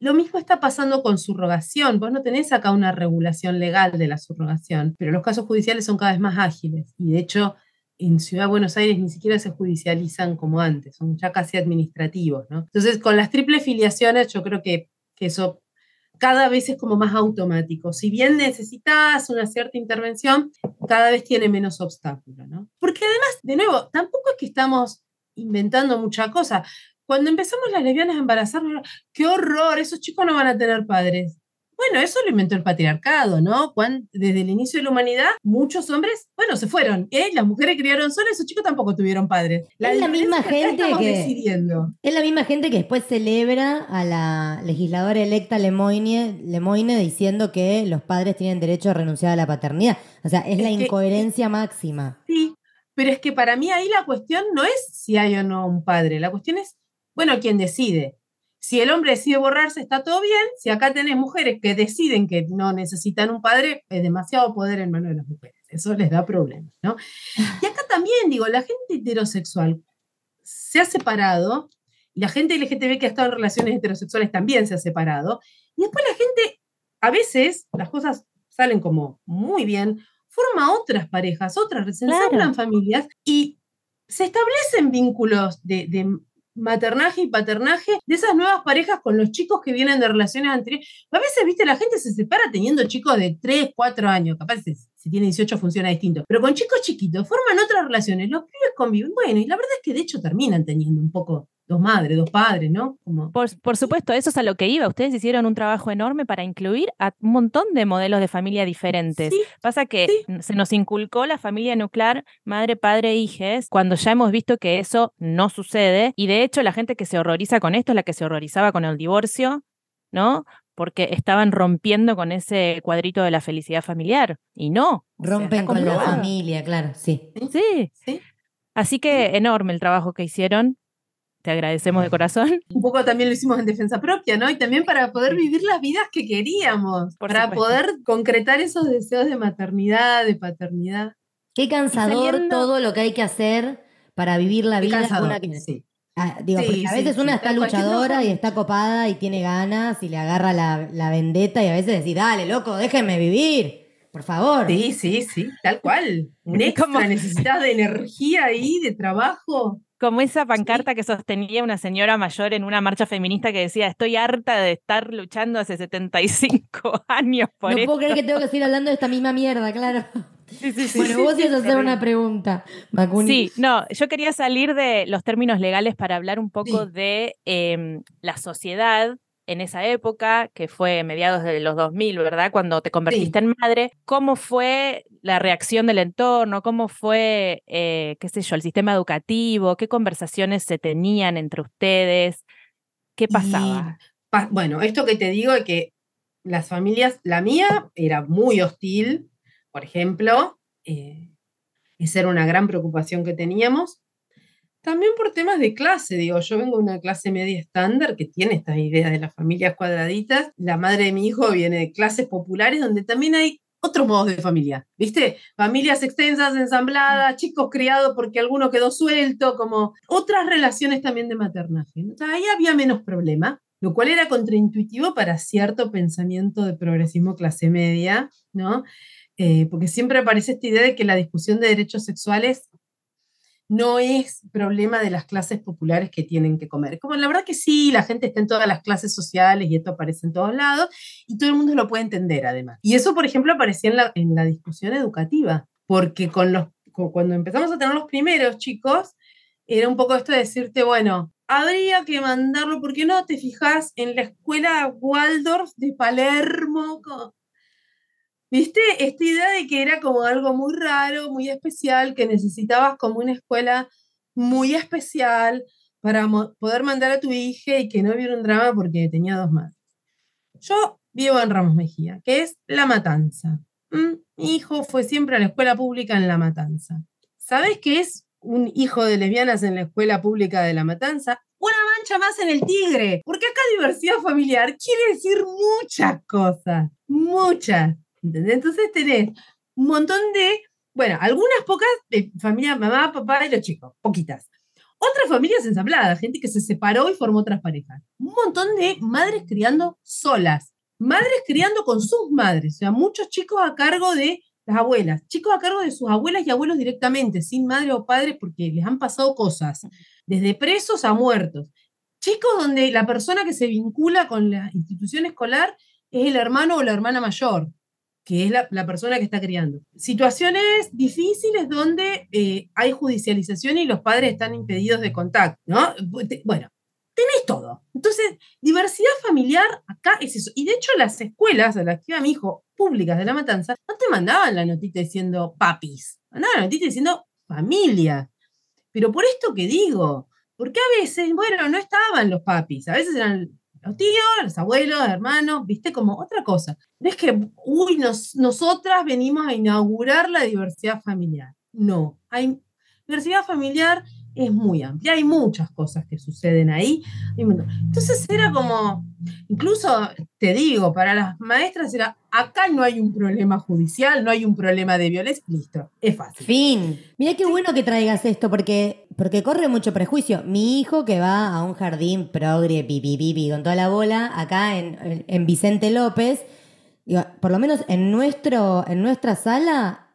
Lo mismo está pasando con subrogación. Vos no tenés acá una regulación legal de la subrogación, pero los casos judiciales son cada vez más ágiles. Y de hecho, en Ciudad de Buenos Aires ni siquiera se judicializan como antes, son ya casi administrativos. ¿no? Entonces, con las triples filiaciones, yo creo que, eso cada vez es como más automático. Si bien necesitas una cierta intervención, cada vez tiene menos obstáculos. ¿no? Porque además, de nuevo, tampoco es que estamos inventando mucha cosa. Cuando empezamos las lesbianas a embarazarnos, qué horror, esos chicos no van a tener padres. Bueno, eso lo inventó el patriarcado, ¿no? Cuando, desde el inicio de la humanidad, muchos hombres, bueno, se fueron. ¿eh? Las mujeres criaron solas, esos chicos tampoco tuvieron padres. Es la misma gente que- decidiendo. Es la misma gente que después celebra a la legisladora electa Lemoyne, Lemoyne diciendo que los padres tienen derecho a renunciar a la paternidad. O sea, es, Es la que- incoherencia máxima. Sí, pero es que para mí ahí la cuestión no es si hay o no un padre, la cuestión es, bueno, quién decide. Si el hombre decide borrarse, está todo bien. Si acá tenés mujeres que deciden que no necesitan un padre, es demasiado poder en manos de las mujeres. Eso les da problemas, ¿no? Y acá también, digo, la gente heterosexual se ha separado, y la gente LGTB que ha estado en relaciones heterosexuales también se ha separado, y después la gente, a veces, las cosas salen como muy bien, forma otras parejas, otras, se Claro. familias y se establecen vínculos de, de maternaje y paternaje de esas nuevas parejas con los chicos que vienen de relaciones anteriores. A veces, viste, la gente se separa teniendo chicos de 3, 4 años, capaz si, si tiene 18 funciona distinto, pero con chicos chiquitos forman otras relaciones, los pibes conviven, bueno, y la verdad es que de hecho terminan teniendo un poco dos madres, dos padres, ¿no? Como, Por, por supuesto, eso es a lo que iba. Ustedes hicieron un trabajo enorme para incluir a un montón de modelos de familia diferentes. Sí, Pasa que sí. se nos inculcó la familia nuclear, madre, padre, hijes, cuando ya hemos visto que eso no sucede. Y de hecho, la gente que se horroriza con esto es la que se horrorizaba con el divorcio, ¿no? Porque estaban rompiendo con ese cuadrito de la felicidad familiar. Y no. Rompen con la familia, claro, sí. Sí. ¿sí? Así que enorme el trabajo que hicieron. Te agradecemos de corazón. Un poco también lo hicimos en defensa propia, ¿no? Y también para poder vivir las vidas que queríamos, Por para supuesto. poder concretar esos deseos de maternidad, de paternidad. Qué cansador saliendo- todo lo que hay que hacer para vivir la Qué vida. cansador, una que- sí. Ah, digo, Sí, porque a veces sí, una está luchadora y está copada y tiene ganas y le agarra la, la vendetta y a veces decís, dale, loco, déjeme vivir, por favor. Sí, sí, sí, tal cual. Un extra, necesitas de energía ahí, de trabajo. Como esa pancarta que sostenía una señora mayor en una marcha feminista que decía, estoy harta de estar luchando hace 75 años por no esto. puedo creer que tengo que seguir hablando de esta misma mierda, claro. Sí, sí, sí. bueno, vos ibas a hacer una pregunta, Macuni. Sí, no, yo quería salir de los términos legales para hablar un poco de em, la sociedad en esa época, que fue mediados de los 2000, ¿verdad? Cuando te convertiste en madre. ¿Cómo fue la reacción del entorno? ¿Cómo fue, eh, qué sé yo, el sistema educativo? ¿Qué conversaciones se tenían entre ustedes? ¿Qué pasaba? Pa- bueno, esto que te digo es que las familias, la mía era muy hostil, por ejemplo, eh, esa era una gran preocupación que teníamos. También por temas de clase, digo, yo vengo de una clase media estándar que tiene estas ideas de las familias cuadraditas. La madre de mi hijo viene de clases populares donde también hay otros modos de familia, ¿viste? Familias extensas, ensambladas, chicos criados porque alguno quedó suelto, como otras relaciones también de maternaje. ahí había menos problema, lo cual era contraintuitivo para cierto pensamiento de progresismo clase media, ¿no? Eh, porque siempre aparece esta idea de que la discusión de derechos sexuales no es problema de las clases populares que tienen que comer. Como la verdad que sí, la gente está en todas las clases sociales y esto aparece en todos lados y todo el mundo lo puede entender además. Y eso, por ejemplo, aparecía en la, en la discusión educativa, porque con los, cu- cuando empezamos a tener los primeros chicos, era un poco esto de decirte, bueno, habría que mandarlo, ¿por qué no te fijas en la escuela Waldorf de Palermo? ¿Viste? Esta idea de que era como algo muy raro, muy especial, que necesitabas como una escuela muy especial para poder mandar a tu hija y que no hubiera un drama porque tenía dos madres. Yo vivo en Ramos Mejía, que es La Matanza. ¿m? Mi hijo fue siempre a la escuela pública en La Matanza. ¿Sabes qué es un hijo de lesbianas en la escuela pública de La Matanza? Una mancha más en el tigre, porque acá diversidad familiar quiere decir muchas cosas, muchas. ¿Entendés? Entonces tenés un montón de, bueno, algunas pocas de familia, mamá, papá y los chicos, poquitas. Otras familias ensambladas, gente que se separó y formó otras parejas. Un montón de madres criando solas, madres criando con sus madres, o sea, muchos chicos a cargo de las abuelas, chicos a cargo de sus abuelas y abuelos directamente, sin madre o padre porque les han pasado cosas, desde presos a muertos. Chicos donde la persona que se vincula con la institución escolar es el hermano o la hermana mayor, que es la, la persona que está criando. Situaciones difíciles donde eh, hay judicialización y los padres están impedidos de contacto, ¿no? Bueno, tenés todo. Entonces, diversidad familiar acá es eso. Y de hecho, las escuelas a las que iba mi hijo, públicas de La Matanza, no te mandaban la notita diciendo papis, mandaban la notita diciendo familia. Pero por esto que digo, porque a veces, bueno, no estaban los papis, a veces eran los tíos, los abuelos, hermanos, viste, como otra cosa. No es que, uy, nos- nosotras venimos a inaugurar la diversidad familiar. No, hay diversidad familiar es muy amplia, hay muchas cosas que suceden ahí. Entonces era como, incluso te digo, para las maestras era, acá no hay un problema judicial, no hay un problema de violencia, listo, es fácil. Fin. Mira qué bueno que traigas esto, porque, porque corre mucho prejuicio. Mi hijo que va a un jardín progre, pipi, pipi, con toda la bola, acá en, en- en Vicente López, digo, por lo menos en, nuestro, en nuestra sala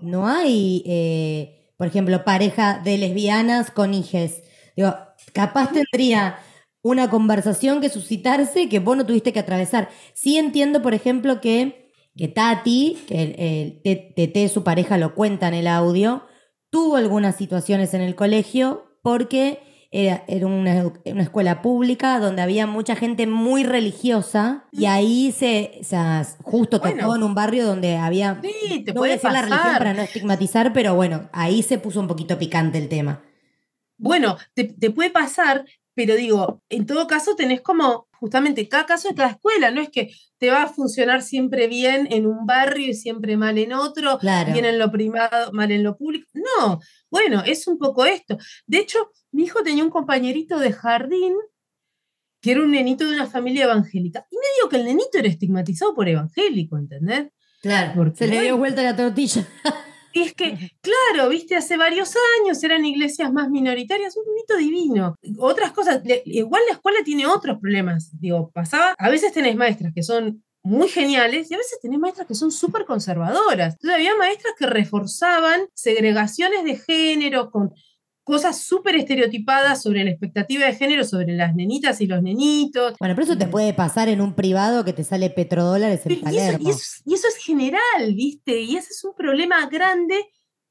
no hay, eh, por ejemplo, pareja de lesbianas con hijes. Digo, capaz tendría una conversación que suscitarse que vos no tuviste que atravesar. Sí entiendo, por ejemplo, que, que Tati, que el, su pareja, lo cuenta en el audio, tuvo algunas situaciones en el colegio porque era, era una, una escuela pública donde había mucha gente muy religiosa y ahí se, o sea, justo tocó Bueno. en un barrio donde había Sí, te no voy a puede decir la religión para no estigmatizar, pero bueno, ahí se puso un poquito picante el tema. Bueno, te, te puede pasar, pero digo, en todo caso tenés como justamente cada caso de cada escuela, no es que te va a funcionar siempre bien en un barrio y siempre mal en otro, Claro. bien en lo privado, mal en lo público. No, bueno, es un poco esto. De hecho, mi hijo tenía un compañerito de jardín que era un nenito de una familia evangélica. Y no digo que el nenito era estigmatizado por evangélico, ¿entendés? Claro, Porque, se le dio vuelta la tortilla. Y es que, claro, viste, hace varios años eran iglesias más minoritarias, un bonito divino. Otras cosas, igual la escuela tiene otros problemas. Digo, pasaba, a veces tenés maestras que son muy geniales y a veces tenés maestras que son súper conservadoras. Entonces había maestras que reforzaban segregaciones de género con cosas súper estereotipadas sobre la expectativa de género, sobre las nenitas y los nenitos. Bueno, pero eso te puede pasar en un privado que te sale petrodólares en y, eso, Palermo. y eso- y eso es general, ¿viste? Y ese es un problema grande,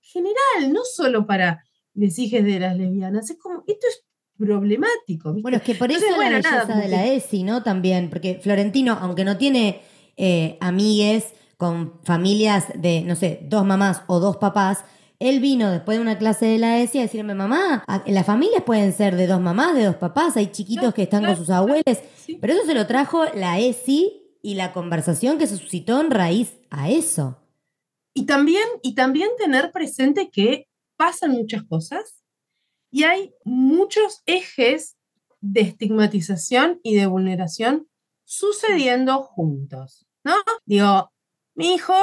general, no solo para los hijos de las lesbianas. Es como, esto es problemático, ¿viste? Bueno, es que por eso Entonces, la bueno, belleza nada, de la ESI, ¿no? También, porque Florentino, aunque no tiene eh, amigues con familias de, no sé, dos mamás o dos papás, él vino después de una clase de la ESI a decirme, mamá, las familias pueden ser de dos mamás, de dos papás, hay chiquitos que están con sus abuelos, pero eso se lo trajo la ESI y la conversación que se suscitó en raíz a eso. Y también, y también tener presente que pasan muchas cosas y hay muchos ejes de estigmatización y de vulneración sucediendo juntos, ¿no? Digo, mi hijo,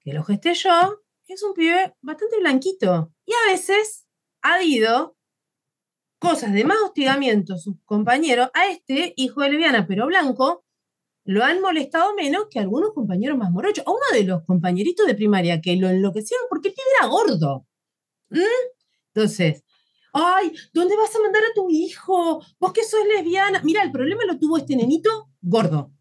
que lo gesté yo, es un pibe bastante blanquito y a veces ha habido cosas de más hostigamiento sus compañeros, a este hijo de lesbiana pero blanco, lo han molestado menos que algunos compañeros más morochos. A uno de los compañeritos de primaria que lo enloquecieron porque el pibe era gordo. ¿Mm? Entonces, ay, ¿dónde vas a mandar a tu hijo? Vos que sos lesbiana. Mira, el problema lo tuvo este nenito gordo.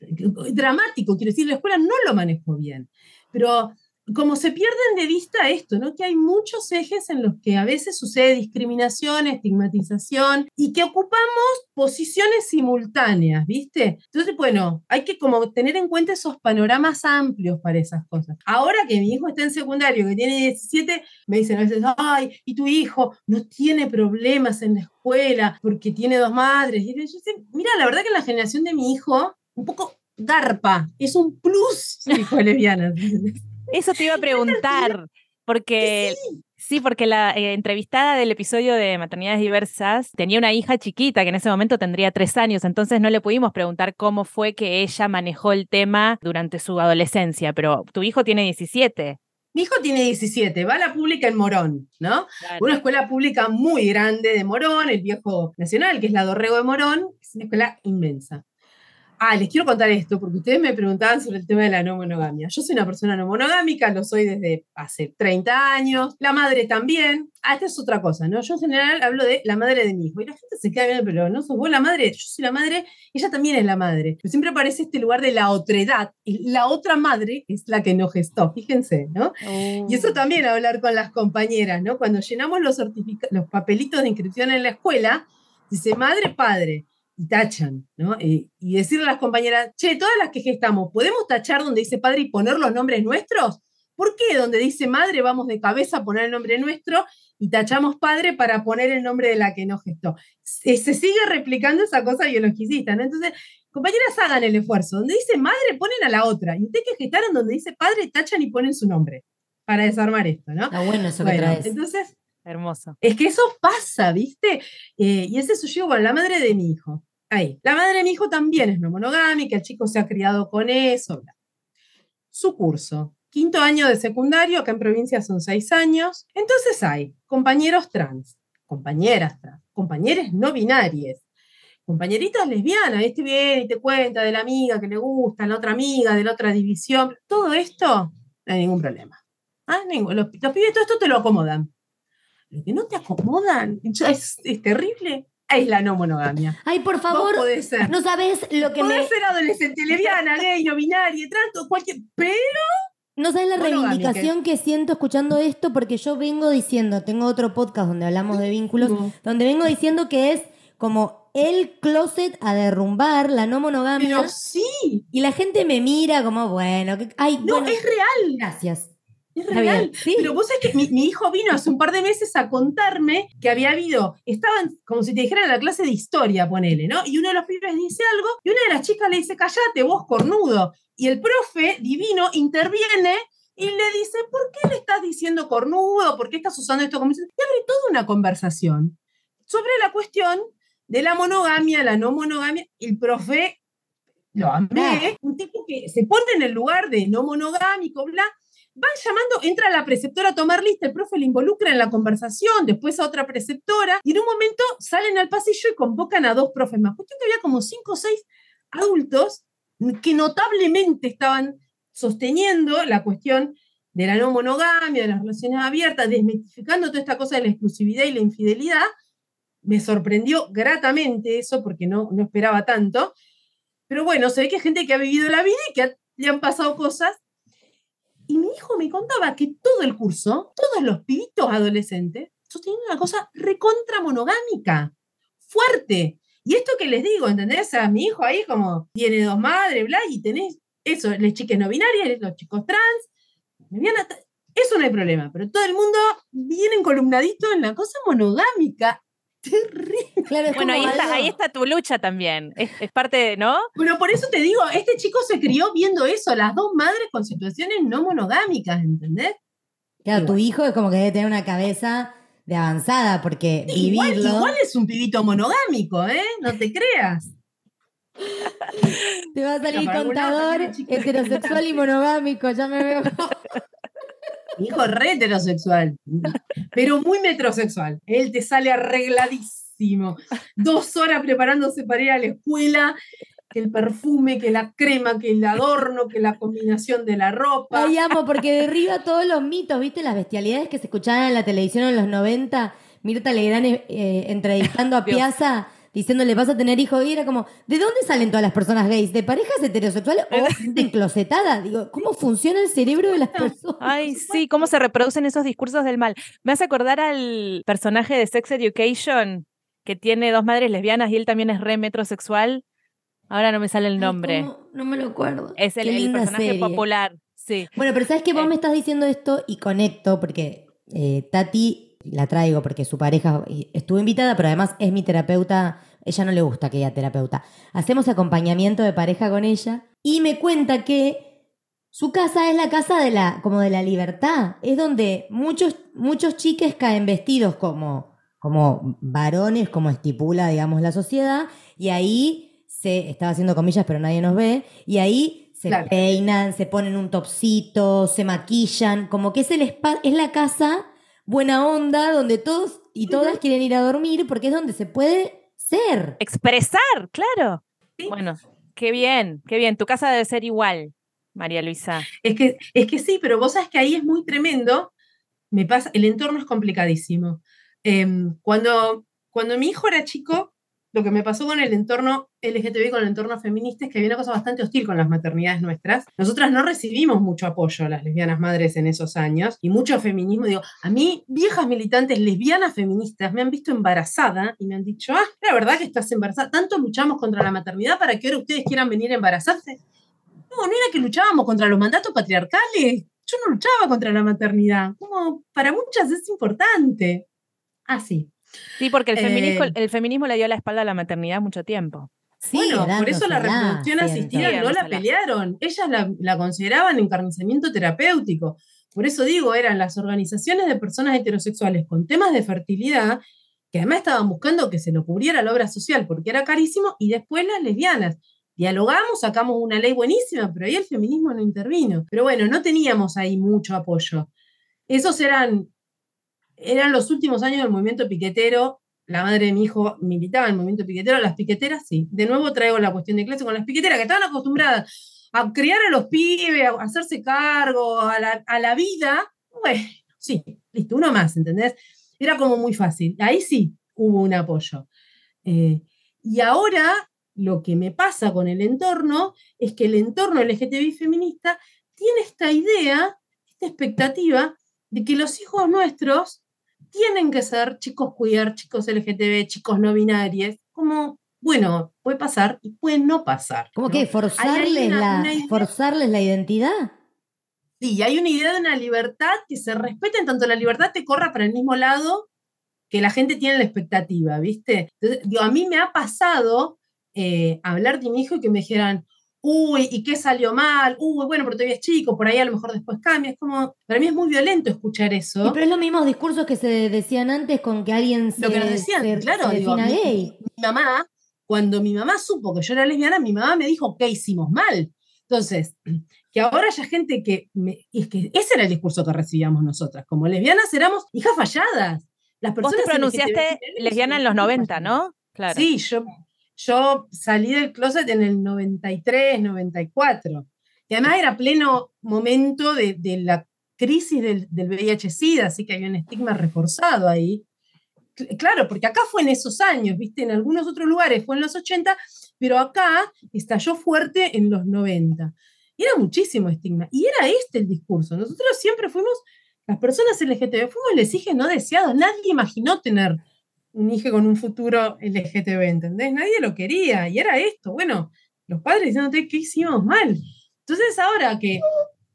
Dramático, quiero decir, la escuela no lo manejó bien. Pero como se pierden de vista esto, ¿no? Que hay muchos ejes en los que a veces sucede discriminación, estigmatización y que ocupamos posiciones simultáneas, ¿viste? Entonces, bueno, hay que como tener en cuenta esos panoramas amplios para esas cosas. Ahora que mi hijo está en secundario, que tiene 17, me dicen a veces, ay, y tu hijo no tiene problemas en la escuela porque tiene dos madres. Y yo sé, mira, la verdad que la generación de mi hijo, un poco garpa, es un plus de lesbiana. Eso te iba a preguntar, porque sí, porque la eh, entrevistada del episodio de Maternidades Diversas tenía una hija chiquita que en ese momento tendría tres años, entonces no le pudimos preguntar cómo fue que ella manejó el tema durante su adolescencia, pero tu hijo tiene 17. Mi hijo tiene 17, va a la pública en Morón, ¿no? Una escuela pública muy grande de Morón, el viejo nacional, que es la Dorrego de Morón, es una escuela inmensa. Ah, les quiero contar esto, porque ustedes me preguntaban sobre el tema de la no monogamia. Yo soy una persona no monogámica, lo soy desde hace 30 años, la madre también. Ah, esta es otra cosa, ¿no? Yo en general hablo de la madre de mi hijo. Y la gente se queda viendo, pero no sos vos la madre, yo soy la madre, ella también es la madre. Pero siempre aparece este lugar de la otredad. Y la otra madre es la que no gestó, fíjense, ¿no? Y eso también hablar con las compañeras, ¿no? Cuando llenamos los, los papelitos de inscripción en la escuela, dice madre, padre, y tachan, ¿no? Eh, y decirle a las compañeras, che, todas las que gestamos, ¿podemos tachar donde dice padre y poner los nombres nuestros? ¿Por qué donde dice madre vamos de cabeza a poner el nombre nuestro y tachamos padre para poner el nombre de la que no gestó? Se, se sigue replicando esa cosa biologicista, ¿no? Entonces, compañeras, hagan el esfuerzo. Donde dice madre, ponen a la otra. Y ustedes que gestaron donde dice padre, tachan y ponen su nombre para desarmar esto, ¿no? Está bueno eso que Bueno, traes. entonces, Hermoso. es que eso pasa, ¿viste? Eh, y ese suyo, bueno, la madre de mi hijo. Ahí. La madre de mi hijo también es no monogámica, el chico se ha criado con eso. Su curso. Quinto año de secundario, acá en provincia son seis años. Entonces hay compañeros trans, compañeras trans, compañeros no binarias, compañeritas lesbianas, este viene y te cuenta de la amiga que le gusta, la otra amiga, de la otra división. Todo esto, no hay ningún problema. Ah, los, los pibes todo esto te lo acomodan. Lo que no te acomodan, es, es terrible, es la no monogamia. Ay, por favor, ser, no sabes lo que podés me... ser adolescente lesbiana, gay, no binaria, trans, cualquier, pero No sabes la reivindicación que siento escuchando esto porque yo vengo diciendo, tengo otro podcast donde hablamos de vínculos, No. donde vengo diciendo que es como el closet a derrumbar, la no monogamia. pero sí, Y la gente me mira como, bueno, que, ay, no, bueno, es real. gracias. Es real. sí. Pero vos sabés que mi, mi hijo vino hace un par de meses a contarme que había habido, estaban como si te dijeran la clase de historia, ponele, ¿no? Y uno de los pibes dice algo y una de las chicas le dice, callate, vos cornudo. Y el profe divino interviene y le dice, ¿por qué le estás diciendo cornudo? ¿Por qué estás usando esto como... Y abre toda una conversación sobre la cuestión de la monogamia, la no monogamia. El profe lo amé, un tipo que se pone en el lugar de no monogámico, bla, van llamando, entra la preceptora a tomar lista, el profe le involucra en la conversación, después a otra preceptora, y en un momento salen al pasillo y convocan a dos profes más. Cuestión que había como cinco o seis adultos que notablemente estaban sosteniendo la cuestión de la no monogamia, de las relaciones abiertas, desmitificando toda esta cosa de la exclusividad y la infidelidad. Me sorprendió gratamente eso porque no, no esperaba tanto. Pero bueno, se ve que hay gente que ha vivido la vida y que le han pasado cosas. Y mi hijo me contaba que todo el curso, todos los pibitos adolescentes, sostenían una cosa recontra monogámica, fuerte. Y esto que les digo, ¿entendés? A mi hijo ahí como tiene dos madres, bla, y tenés eso, las chicas no binarias, los chicos trans, eso no hay problema, pero todo el mundo viene encolumnadito en la cosa monogámica. Terrible. Claro, es Bueno, ahí está, algo- ahí está tu lucha también. Es, es parte de, ¿no? Pero por eso te digo, este chico se crió viendo eso, las dos madres con situaciones no monogámicas, ¿entendés? Claro, tu bueno. hijo es como que debe tener una cabeza de avanzada, porque Igual, vivirlo igual es un pibito monogámico, ¿eh? No te creas. te va a salir No, contador heterosexual y monogámico, ya me veo. Hijo re heterosexual, pero muy metrosexual. Él te sale arregladísimo. Dos horas preparándose para ir a la escuela, que el perfume, que la crema, que el adorno, que la combinación de la ropa. Ay, amo, porque derriba todos los mitos, ¿viste? Las bestialidades que se escuchaban en la televisión en los 90. Mirta Legrand eh, entrevistando a. Piazza, diciéndole, vas a tener hijos. Y era como, ¿de dónde salen todas las personas gays? ¿De parejas heterosexuales o gente enclosetada? Digo, ¿cómo funciona el cerebro de las personas? Ay, sí, cómo se reproducen esos discursos del mal. Me hace acordar al personaje de Sex Education, que tiene dos madres lesbianas y él también es re metrosexual. Ahora no me sale el nombre. No me lo acuerdo. Es el, personaje serie. popular. Sí. Bueno, pero sabes que vos Eh. me estás diciendo esto y conecto porque eh, Tati la traigo porque su pareja estuvo invitada, pero además es mi terapeuta. Ella no le gusta que ella terapeuta. Hacemos acompañamiento de pareja con ella y me cuenta que su casa es la casa de la como de la libertad. Es donde muchos muchos chiques caen vestidos como como varones, como estipula, digamos, la sociedad y ahí se estaba haciendo comillas, pero nadie nos ve y ahí se Claro. peinan, se ponen un topsito, se maquillan, como que es el spa- es la casa buena onda donde todos y todas quieren ir a dormir porque es donde se puede ser. Expresar, claro. Sí. Bueno, qué bien, qué bien. Tu casa debe ser igual, María Luisa. Es que, es que sí, pero vos sabes que ahí es muy tremendo. Me pasa, el entorno es complicadísimo. Em, cuando, cuando mi hijo era chico, lo que me pasó con el entorno LGTB, con el entorno feminista, es que había una cosa bastante hostil con las maternidades nuestras. Nosotras no recibimos mucho apoyo, las lesbianas madres, en esos años, y mucho feminismo. Digo, a mí, viejas militantes lesbianas feministas me han visto embarazada y me han dicho, ah, la verdad que estás embarazada. Tanto luchamos contra la maternidad para que ahora ustedes quieran venir a embarazarse. No, no era que luchábamos contra los mandatos patriarcales. Yo no luchaba contra la maternidad. Como para muchas es importante. Así. Sí, porque el, feminismo, Eh. el feminismo le dio la espalda a la maternidad mucho tiempo. Sí, bueno, por eso la reproducción asistida Sí, no la pelearon. Ellas la, la consideraban encarnizamiento terapéutico. Por eso digo, eran las organizaciones de personas heterosexuales con temas de fertilidad que además estaban buscando que se lo cubriera la obra social porque era carísimo y después las lesbianas. Dialogamos, sacamos una ley buenísima, pero ahí el feminismo no intervino. Pero bueno, no teníamos ahí mucho apoyo. Esos eran, eran los últimos años del movimiento piquetero. La madre de mi hijo militaba en el movimiento piquetero. Las piqueteras, sí. De nuevo traigo la cuestión de clase con las piqueteras que estaban acostumbradas a criar a los pibes, a hacerse cargo, a la, a la vida. Bueno, sí, listo, uno más, ¿entendés? Era como muy fácil. Ahí sí hubo un apoyo. Eh, y ahora lo que me pasa con el entorno es que el entorno LGTBI feminista tiene esta idea, esta expectativa de que los hijos nuestros tienen que ser chicos queer, chicos LGTB, chicos no binarios, como, bueno, puede pasar y puede no pasar. ¿Cómo ¿no? que forzarles, una- la, una forzarles la identidad? Sí, hay una idea de una libertad que se respeta en tanto la libertad te corra para el mismo lado que la gente tiene la expectativa, ¿viste? Entonces, digo, a mí me ha pasado eh, hablar de mi hijo y que me dijeran, uy, ¿y qué salió mal? Uy, bueno, pero todavía es chico, por ahí a lo mejor después cambia. Es como, para mí es muy violento escuchar Y eso. pero es los mismos discursos que se decían antes con que alguien se, Lo que nos decían, se- claro, se digo, mi- mamá, cuando mi mamá supo que yo era lesbiana, mi mamá me dijo que hicimos mal. Entonces, que ahora haya gente que, me- y es que ese era el discurso que recibíamos nosotras, como lesbianas éramos hijas falladas. Las Vos te personas pronunciaste lesbiana en los 90, ¿no? Claro. Sí, yo, yo salí del closet en el 93, 94. Y además era pleno momento de, de la crisis del, del VIH-Sida, así que había un estigma reforzado ahí. Cl- Claro, porque acá fue en esos años, ¿viste? En algunos otros lugares fue en los 80, pero acá estalló fuerte en los 90. Y era muchísimo estigma. Y era este el discurso. Nosotros siempre fuimos, las personas LGTB, fuimos les hijos no deseados. Nadie imaginó tener un hijo con un futuro LGTB, ¿entendés? Nadie lo quería. Y era esto. Bueno, los padres diciéndote que hicimos mal. Entonces ahora que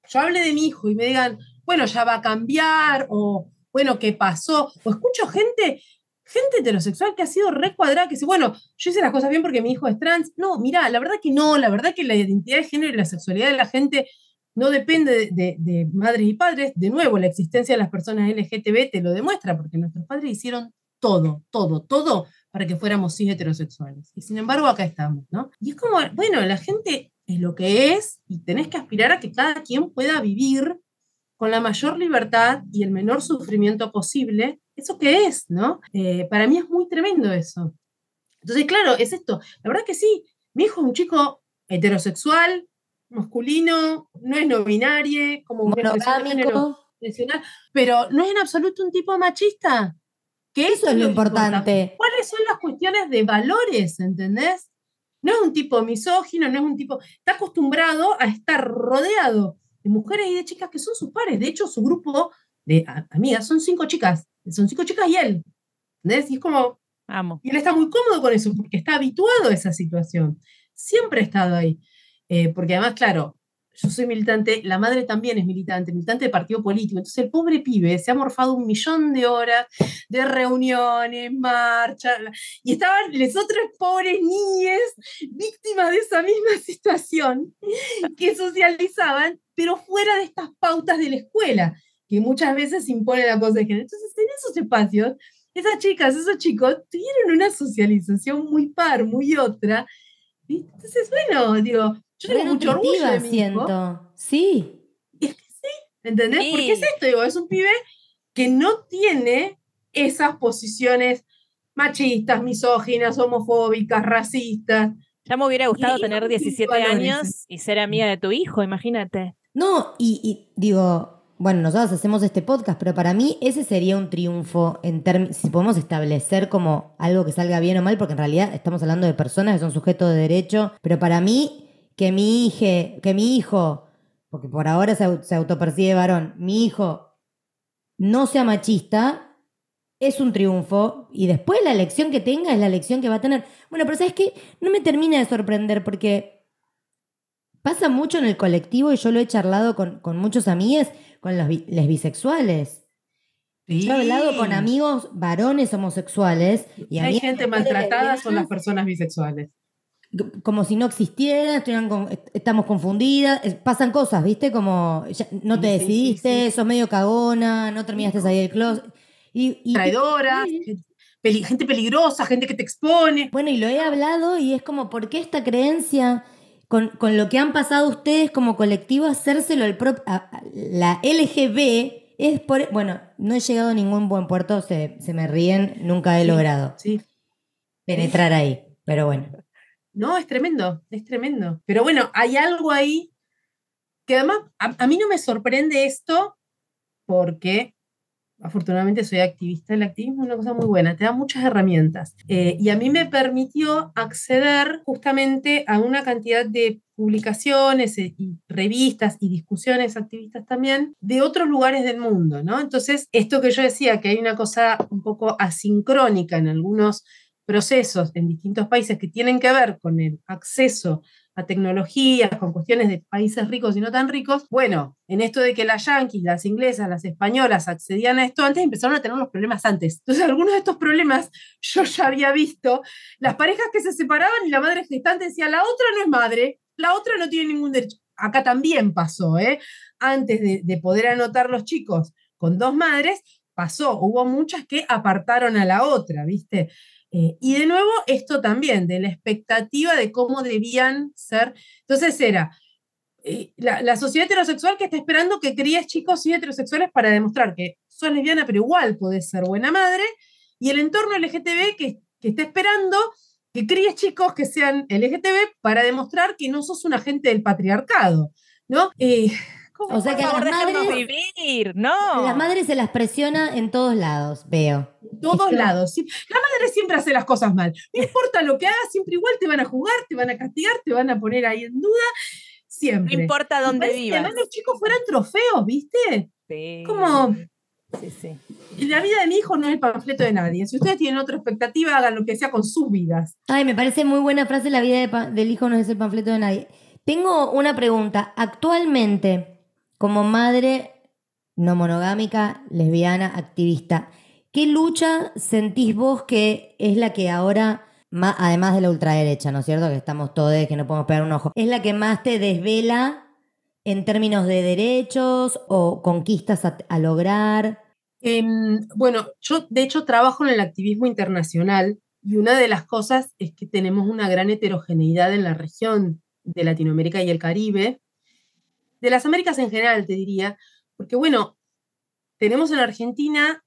yo hable de mi hijo y me digan, bueno, ya va a cambiar, o bueno, ¿qué pasó? O escucho gente, gente heterosexual que ha sido recuadrada, que dice, bueno, yo hice las cosas bien porque mi hijo es trans. No, mira, la verdad que no, la verdad que la identidad de género y la sexualidad de la gente no depende de, de- de madres y padres. De nuevo, la existencia de las personas LGTB te lo demuestra, porque nuestros padres hicieron todo, todo, todo para que fuéramos cis heterosexuales. Y sin embargo, acá estamos, ¿no? Y es como, bueno, la gente es lo que es y tenés que aspirar a que cada quien pueda vivir con la mayor libertad y el menor sufrimiento posible, eso que es, ¿no? Eh, para mí es muy tremendo eso. Entonces, claro, es esto. La verdad que sí, mi hijo es un chico heterosexual, masculino, no es no binario, como tradicional, pero no es en absoluto un tipo machista. Que Eso es lo importante. importa. ¿Cuáles son las cuestiones de valores, entendés? No es un tipo misógino, no es un tipo. Está acostumbrado a estar rodeado de mujeres y de chicas que son sus pares. De hecho, su grupo de amigas son cinco chicas. Son cinco chicas y él. ¿Entendés? Y es como. Amo. Y él está muy cómodo con eso porque está habituado a esa situación. Siempre ha estado ahí. Eh, porque además, claro, yo soy militante, la madre también es militante, militante de partido político. Entonces el pobre pibe se ha morfado un millón de horas de reuniones, marchas, y estaban las otras pobres niñas víctimas de esa misma situación que socializaban, pero fuera de estas pautas de la escuela, que muchas veces imponen la cosa de género. Entonces en esos espacios, esas chicas, esos chicos tuvieron una socialización muy par, muy otra. Entonces, bueno, digo, yo tengo mucho orgullo de mi hijo. siento. Sí. ¿Entendés? Porque es Sí. esto, digo, es un pibe que no tiene esas posiciones machistas, misóginas, homofóbicas, racistas. Ya me hubiera gustado Y- tener y 17 valores, años y ser amiga de tu hijo, imagínate. No, y, y digo, bueno, nosotros hacemos este podcast, pero para mí ese sería un triunfo en términos, si podemos establecer como algo que salga bien o mal, porque en realidad estamos hablando de personas que son sujetos de derecho, pero para mí, que mi hija, que mi hijo, porque por ahora se, au- se autopercibe varón, mi hijo no sea machista, es un triunfo y después la elección que tenga es la elección que va a tener. Bueno, pero ¿sabes qué? No me termina de sorprender porque pasa mucho en el colectivo y yo lo he charlado con, con muchos amigos, con los bi- les bisexuales. Yo he hablado con amigos varones homosexuales y hay gente maltratada, son las personas bisexuales. Como si no existieran, estuvieran con- est- estamos confundidas, pasan cosas, ¿viste? Como ya no te Sí, sí, sí, decidiste, sos medio cagona, no terminaste ahí del closet. Y, gente peligrosa, gente que te expone. Bueno, y lo he hablado y es como, ¿por qué esta creencia con, con lo que han pasado ustedes como colectivo, hacérselo al prop- a- a- la LGB es por... Bueno, no he llegado a ningún buen puerto, se, se me ríen, nunca he logrado penetrar ahí, pero bueno. No, es tremendo, es tremendo. Pero bueno, hay algo ahí que además a, mí no me sorprende esto porque afortunadamente soy activista. El activismo es una cosa muy buena, te da muchas herramientas. Eh, y a mí me permitió acceder justamente a una cantidad de publicaciones eh, y revistas y discusiones activistas también de otros lugares del mundo, ¿no? Entonces, esto que yo decía, que hay una cosa un poco asincrónica en algunos procesos en distintos países que tienen que ver con el acceso a tecnologías, con cuestiones de países ricos y no tan ricos, bueno, en esto de que las yanquis, las inglesas, las españolas accedían a esto antes, empezaron a tener los problemas antes. Entonces, algunos de estos problemas yo ya había visto, las parejas que se separaban y la madre gestante decía, la otra no es madre, la otra no tiene ningún derecho. Acá también pasó, ¿eh? Antes de, de poder anotar los chicos con dos madres, pasó, hubo muchas que apartaron a la otra, ¿viste? Eh, y de nuevo, esto también, de la expectativa de cómo debían ser. Entonces era eh, la, la sociedad heterosexual que está esperando que críes chicos y heterosexuales para demostrar que sos lesbiana, pero igual podés ser buena madre, y el entorno LGTB que, que está esperando que críes chicos que sean LGTB para demostrar que no sos un agente del patriarcado, ¿no? Eh, ¿cómo- O sea que a las madres- vivir, no. Las madres se las presiona en todos lados, veo. En todos Esto- lados. sí. La madre siempre hace las cosas mal. No importa lo que hagas, siempre igual te van a jugar, te van a castigar, te van a poner ahí en duda. No Siempre. importa Me dónde que vivas. además los chicos fueran trofeos, ¿viste? Sí. Como Sí, sí. la vida de mi hijo no es el panfleto de nadie. Si ustedes tienen otra expectativa, hagan lo que sea con sus vidas. Ay, me parece muy buena frase, la vida de del hijo no es el panfleto de nadie. Tengo una pregunta. Actualmente, como madre no monogámica, lesbiana, activista, ¿qué lucha sentís vos que es la que ahora, además de la ultraderecha, ¿no es cierto? Que estamos todos, que no podemos pegar un ojo, es la que más te desvela en términos de derechos o conquistas a, a lograr? Em, bueno, yo de hecho trabajo en el activismo internacional y una de las cosas es que tenemos una gran heterogeneidad en la región de Latinoamérica y el Caribe, de las Américas en general, te diría, porque bueno, tenemos en Argentina,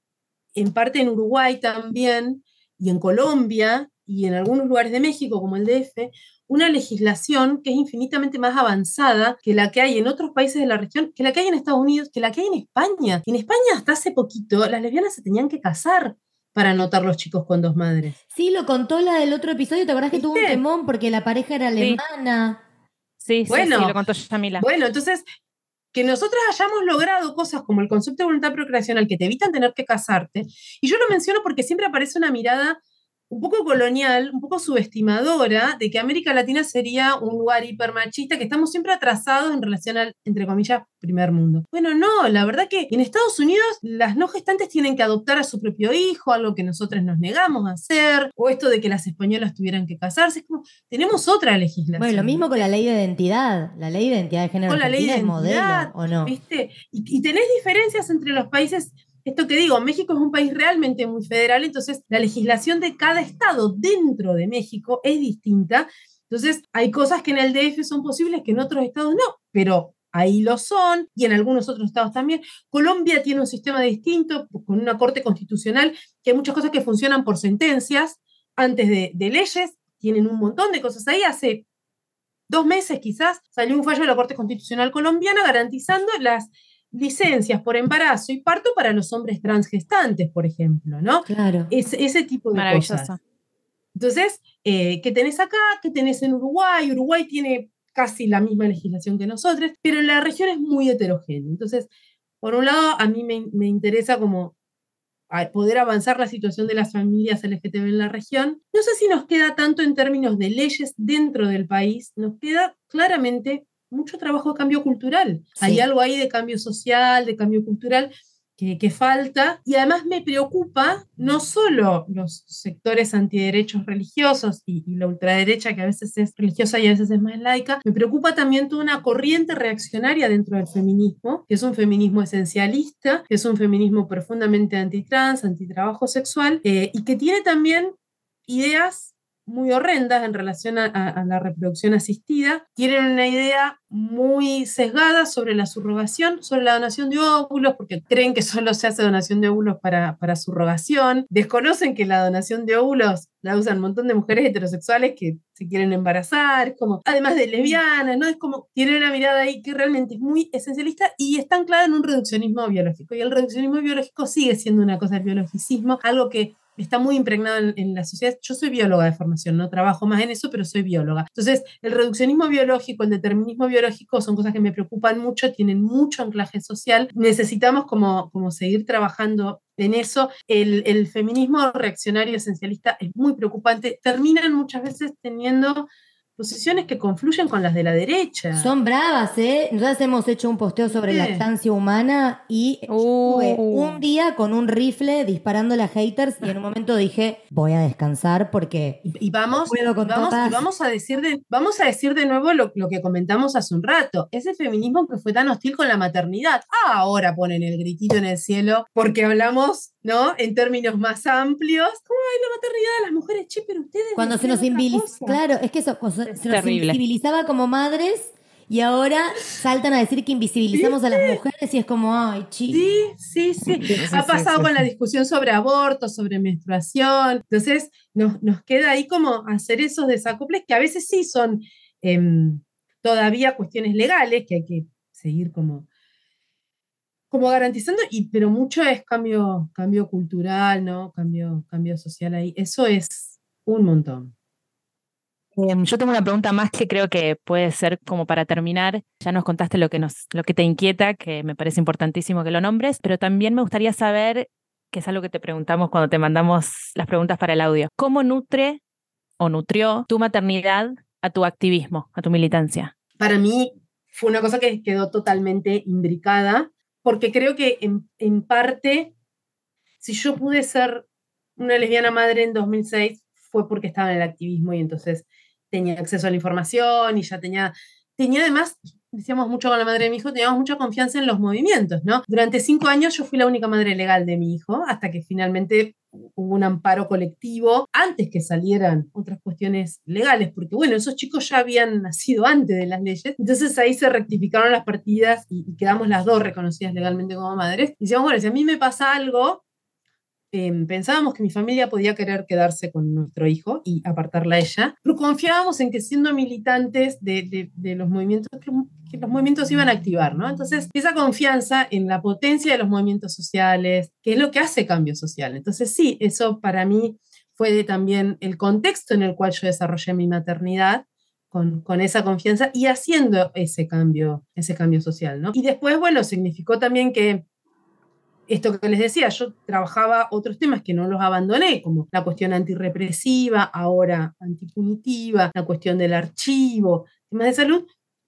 en parte en Uruguay también, y en Colombia, y en algunos lugares de México, como el DF, una legislación que es infinitamente más avanzada que la que hay en otros países de la región, que la que hay en Estados Unidos, que la que hay en España. En España hasta hace poquito las lesbianas se tenían que casar para anotar los chicos con dos madres. Sí, lo contó la del otro episodio, ¿te acordás que tuvo un ¿Viste? temón porque la pareja era alemana? Sí, sí, Bueno. sí, lo contó Yamila. Bueno, entonces, que nosotros hayamos logrado cosas como el concepto de voluntad procreacional que te evitan tener que casarte, y yo lo menciono porque siempre aparece una mirada un poco colonial, un poco subestimadora de que América Latina sería un lugar hipermachista, que estamos siempre atrasados en relación al, entre comillas, primer mundo. Bueno, no, la verdad que en Estados Unidos las no gestantes tienen que adoptar a su propio hijo, algo que nosotros nos negamos a hacer, o esto de que las españolas tuvieran que casarse, es como, tenemos otra legislación. Bueno, lo mismo con la ley de identidad. La ley de identidad de género Con la ley de identidad, modelo, ¿o no? ¿Viste? Y, y tenés diferencias entre los países. Esto que digo, México es un país realmente muy federal, entonces la legislación de cada estado dentro de México es distinta. Entonces hay cosas que en el DF son posibles que en otros estados no, pero ahí lo son y en algunos otros estados también. Colombia tiene un sistema distinto, con una corte constitucional, que hay muchas cosas que funcionan por sentencias antes de, de leyes, tienen un montón de cosas ahí. Hace dos meses quizás salió un fallo de la Corte Constitucional colombiana garantizando las licencias por embarazo y parto para los hombres transgestantes, por ejemplo, ¿no? Claro. Es, ese tipo de Maravilloso. cosas. Entonces, eh, ¿qué tenés acá? ¿Qué tenés en Uruguay? Uruguay tiene casi la misma legislación que nosotros, pero la región es muy heterogénea. Entonces, por un lado, a mí me, me interesa como poder avanzar la situación de las familias LGTB en la región. No sé si nos queda tanto en términos de leyes dentro del país, nos queda claramente mucho trabajo de cambio cultural. Sí. Hay algo ahí de cambio social, de cambio cultural que, que falta. Y además me preocupa no solo los sectores antiderechos religiosos y, y la ultraderecha, que a veces es religiosa y a veces es más laica, me preocupa también toda una corriente reaccionaria dentro del feminismo, que es un feminismo esencialista, que es un feminismo profundamente antitrans, antitrabajo sexual, eh, y que tiene también ideas muy horrendas en relación a, a- a la reproducción asistida. Tienen una idea muy sesgada sobre la subrogación, sobre la donación de óvulos, porque creen que solo se hace donación de óvulos para, para subrogación. Desconocen que la donación de óvulos la usan un montón de mujeres heterosexuales que se quieren embarazar, como, además de lesbianas, ¿no? Es como, tienen una mirada ahí que realmente es muy esencialista y está anclada en un reduccionismo biológico. Y el reduccionismo biológico sigue siendo una cosa del biologicismo, algo que está muy impregnado en, en la sociedad. Yo soy bióloga de formación, no trabajo más en eso, pero soy bióloga. Entonces, el reduccionismo biológico, el determinismo biológico son cosas que me preocupan mucho, tienen mucho anclaje social. Necesitamos como, como seguir trabajando en eso. El, el feminismo reaccionario esencialista es muy preocupante. Terminan muchas veces teniendo posiciones que confluyen con las de la derecha. Son bravas, ¿eh? Nosotros hemos hecho un posteo sobre Sí. lactancia humana y Uh. estuve un día con un rifle disparando a haters y en un momento dije, voy a descansar porque Y, y vamos, puedo con y vamos, y vamos a decir de, vamos a decir de nuevo lo, lo que comentamos hace un rato. Ese feminismo que fue tan hostil con la maternidad. Ah, ahora ponen el gritito en el cielo porque hablamos, ¿no? En términos más amplios. ¿Cómo hay la maternidad de las mujeres? Che, pero ustedes. cuando se nos cosa. claro, es que eso, o sea, nos terrible. invisibilizaba como madres y ahora saltan a decir que invisibilizamos a las mujeres y es como, ay, chicos. Sí, sí, sí. Ha pasado con la discusión sobre aborto, sobre menstruación. Entonces, nos, nos queda ahí como hacer esos desacoples que a veces sí son em, todavía cuestiones legales que hay que seguir como, como garantizando, y, pero mucho es cambio, cambio cultural, ¿no? Cambio, cambio social ahí. Eso es un montón. Em, yo tengo una pregunta más que creo que puede ser como para terminar. Ya nos contaste lo que, nos, lo que te inquieta, que me parece importantísimo que lo nombres, pero también me gustaría saber, que es algo que te preguntamos cuando te mandamos las preguntas para el audio, ¿cómo nutre o nutrió tu maternidad a tu activismo, a tu militancia? para mí fue una cosa que quedó totalmente imbricada, porque creo que en, en parte, si yo pude ser una lesbiana madre en 2006, fue porque estaba en el activismo y entonces tenía acceso a la información y ya tenía, tenía además decíamos mucho con la madre de mi hijo, teníamos mucha confianza en los movimientos, ¿no? Durante cinco años yo fui la única madre legal de mi hijo, hasta que finalmente hubo un amparo colectivo antes que salieran otras cuestiones legales, porque bueno, esos chicos ya habían nacido antes de las leyes, entonces ahí se rectificaron las partidas y, quedamos las dos reconocidas legalmente como madres. Y decíamos, bueno, si a mí me pasa algo, eh, pensábamos que mi familia podía querer quedarse con nuestro hijo y apartarla a ella, pero confiábamos en que siendo militantes de, de, de los movimientos, que, los movimientos iban a activar, ¿no? Entonces, esa confianza en la potencia de los movimientos sociales, que es lo que hace cambio social. Entonces, sí, eso para mí fue también el contexto en el cual yo desarrollé mi maternidad, con, con, esa confianza y haciendo ese cambio, ese cambio social, ¿no? Y después, bueno, significó también que esto que les decía, yo trabajaba otros temas que no los abandoné, como la cuestión antirrepresiva, ahora antipunitiva, la cuestión del archivo, temas de salud,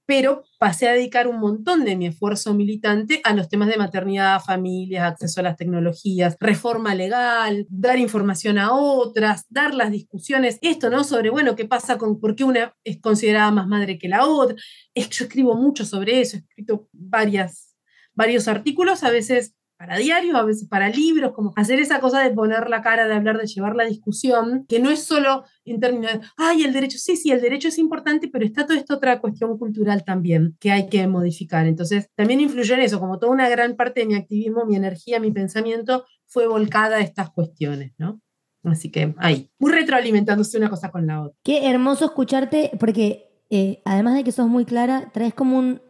pero pasé a dedicar un montón de mi esfuerzo militante a los temas de maternidad, familias, acceso a las tecnologías, reforma legal, dar información a otras, dar las discusiones, esto, ¿no? Sobre, bueno, qué pasa con por qué una es considerada más madre que la otra. Es yo escribo mucho sobre eso, he escrito varias, varios artículos, a veces para diarios, a veces para libros, como hacer esa cosa de poner la cara, de hablar, de llevar la discusión, que no es solo en términos de, ay, el derecho, sí, sí, el derecho es importante, pero está toda esta otra cuestión cultural también que hay que modificar. Entonces, también influyó en eso, como toda una gran parte de mi activismo, mi energía, mi pensamiento fue volcada a estas cuestiones, ¿no? Así que ahí, muy retroalimentándose una cosa con la otra. Qué hermoso escucharte, porque eh, además de que sos muy clara, traes como un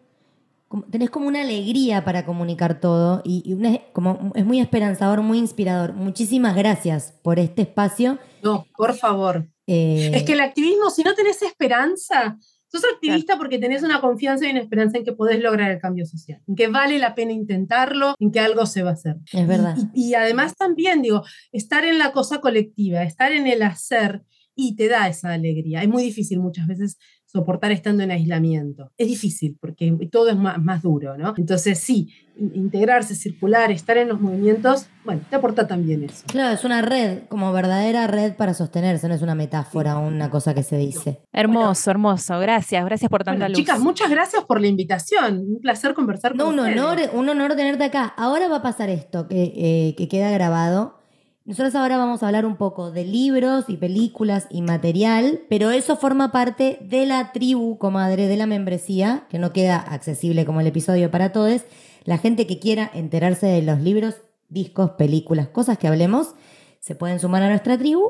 tenés como una alegría para comunicar todo y, y una, como, es muy esperanzador, muy inspirador. Muchísimas gracias por este espacio. No, por favor. Eh... Es que el activismo, si no tenés esperanza, sos activista claro. porque tenés una confianza y una esperanza en que podés lograr el cambio social, en que vale la pena intentarlo, en que algo se va a hacer. Es verdad. Y, y, y además también, digo, estar en la cosa colectiva, estar en el hacer y te da esa alegría. Es muy difícil muchas veces soportar estando en aislamiento. Es difícil porque todo es más, más, duro, ¿no? Entonces sí, integrarse, circular, estar en los movimientos, bueno, te aporta también eso. Claro, es una red, como verdadera red para sostenerse, no es una metáfora o una cosa que se dice. Hermoso, bueno, hermoso. Gracias, gracias por tanta bueno, luz. Chicas, muchas gracias por la invitación. Un placer conversar no, con un ustedes. honor, un honor tenerte acá. Ahora va a pasar esto, que, eh, que queda grabado. Nosotros ahora vamos a hablar un poco de libros y películas y material, pero eso forma parte de la tribu, comadre, de la membresía, que no queda accesible como el episodio para todos. La gente que quiera enterarse de los libros, discos, películas, cosas que hablemos, se pueden sumar a nuestra tribu.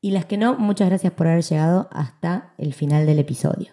Y las que no, muchas gracias por haber llegado hasta el final del episodio.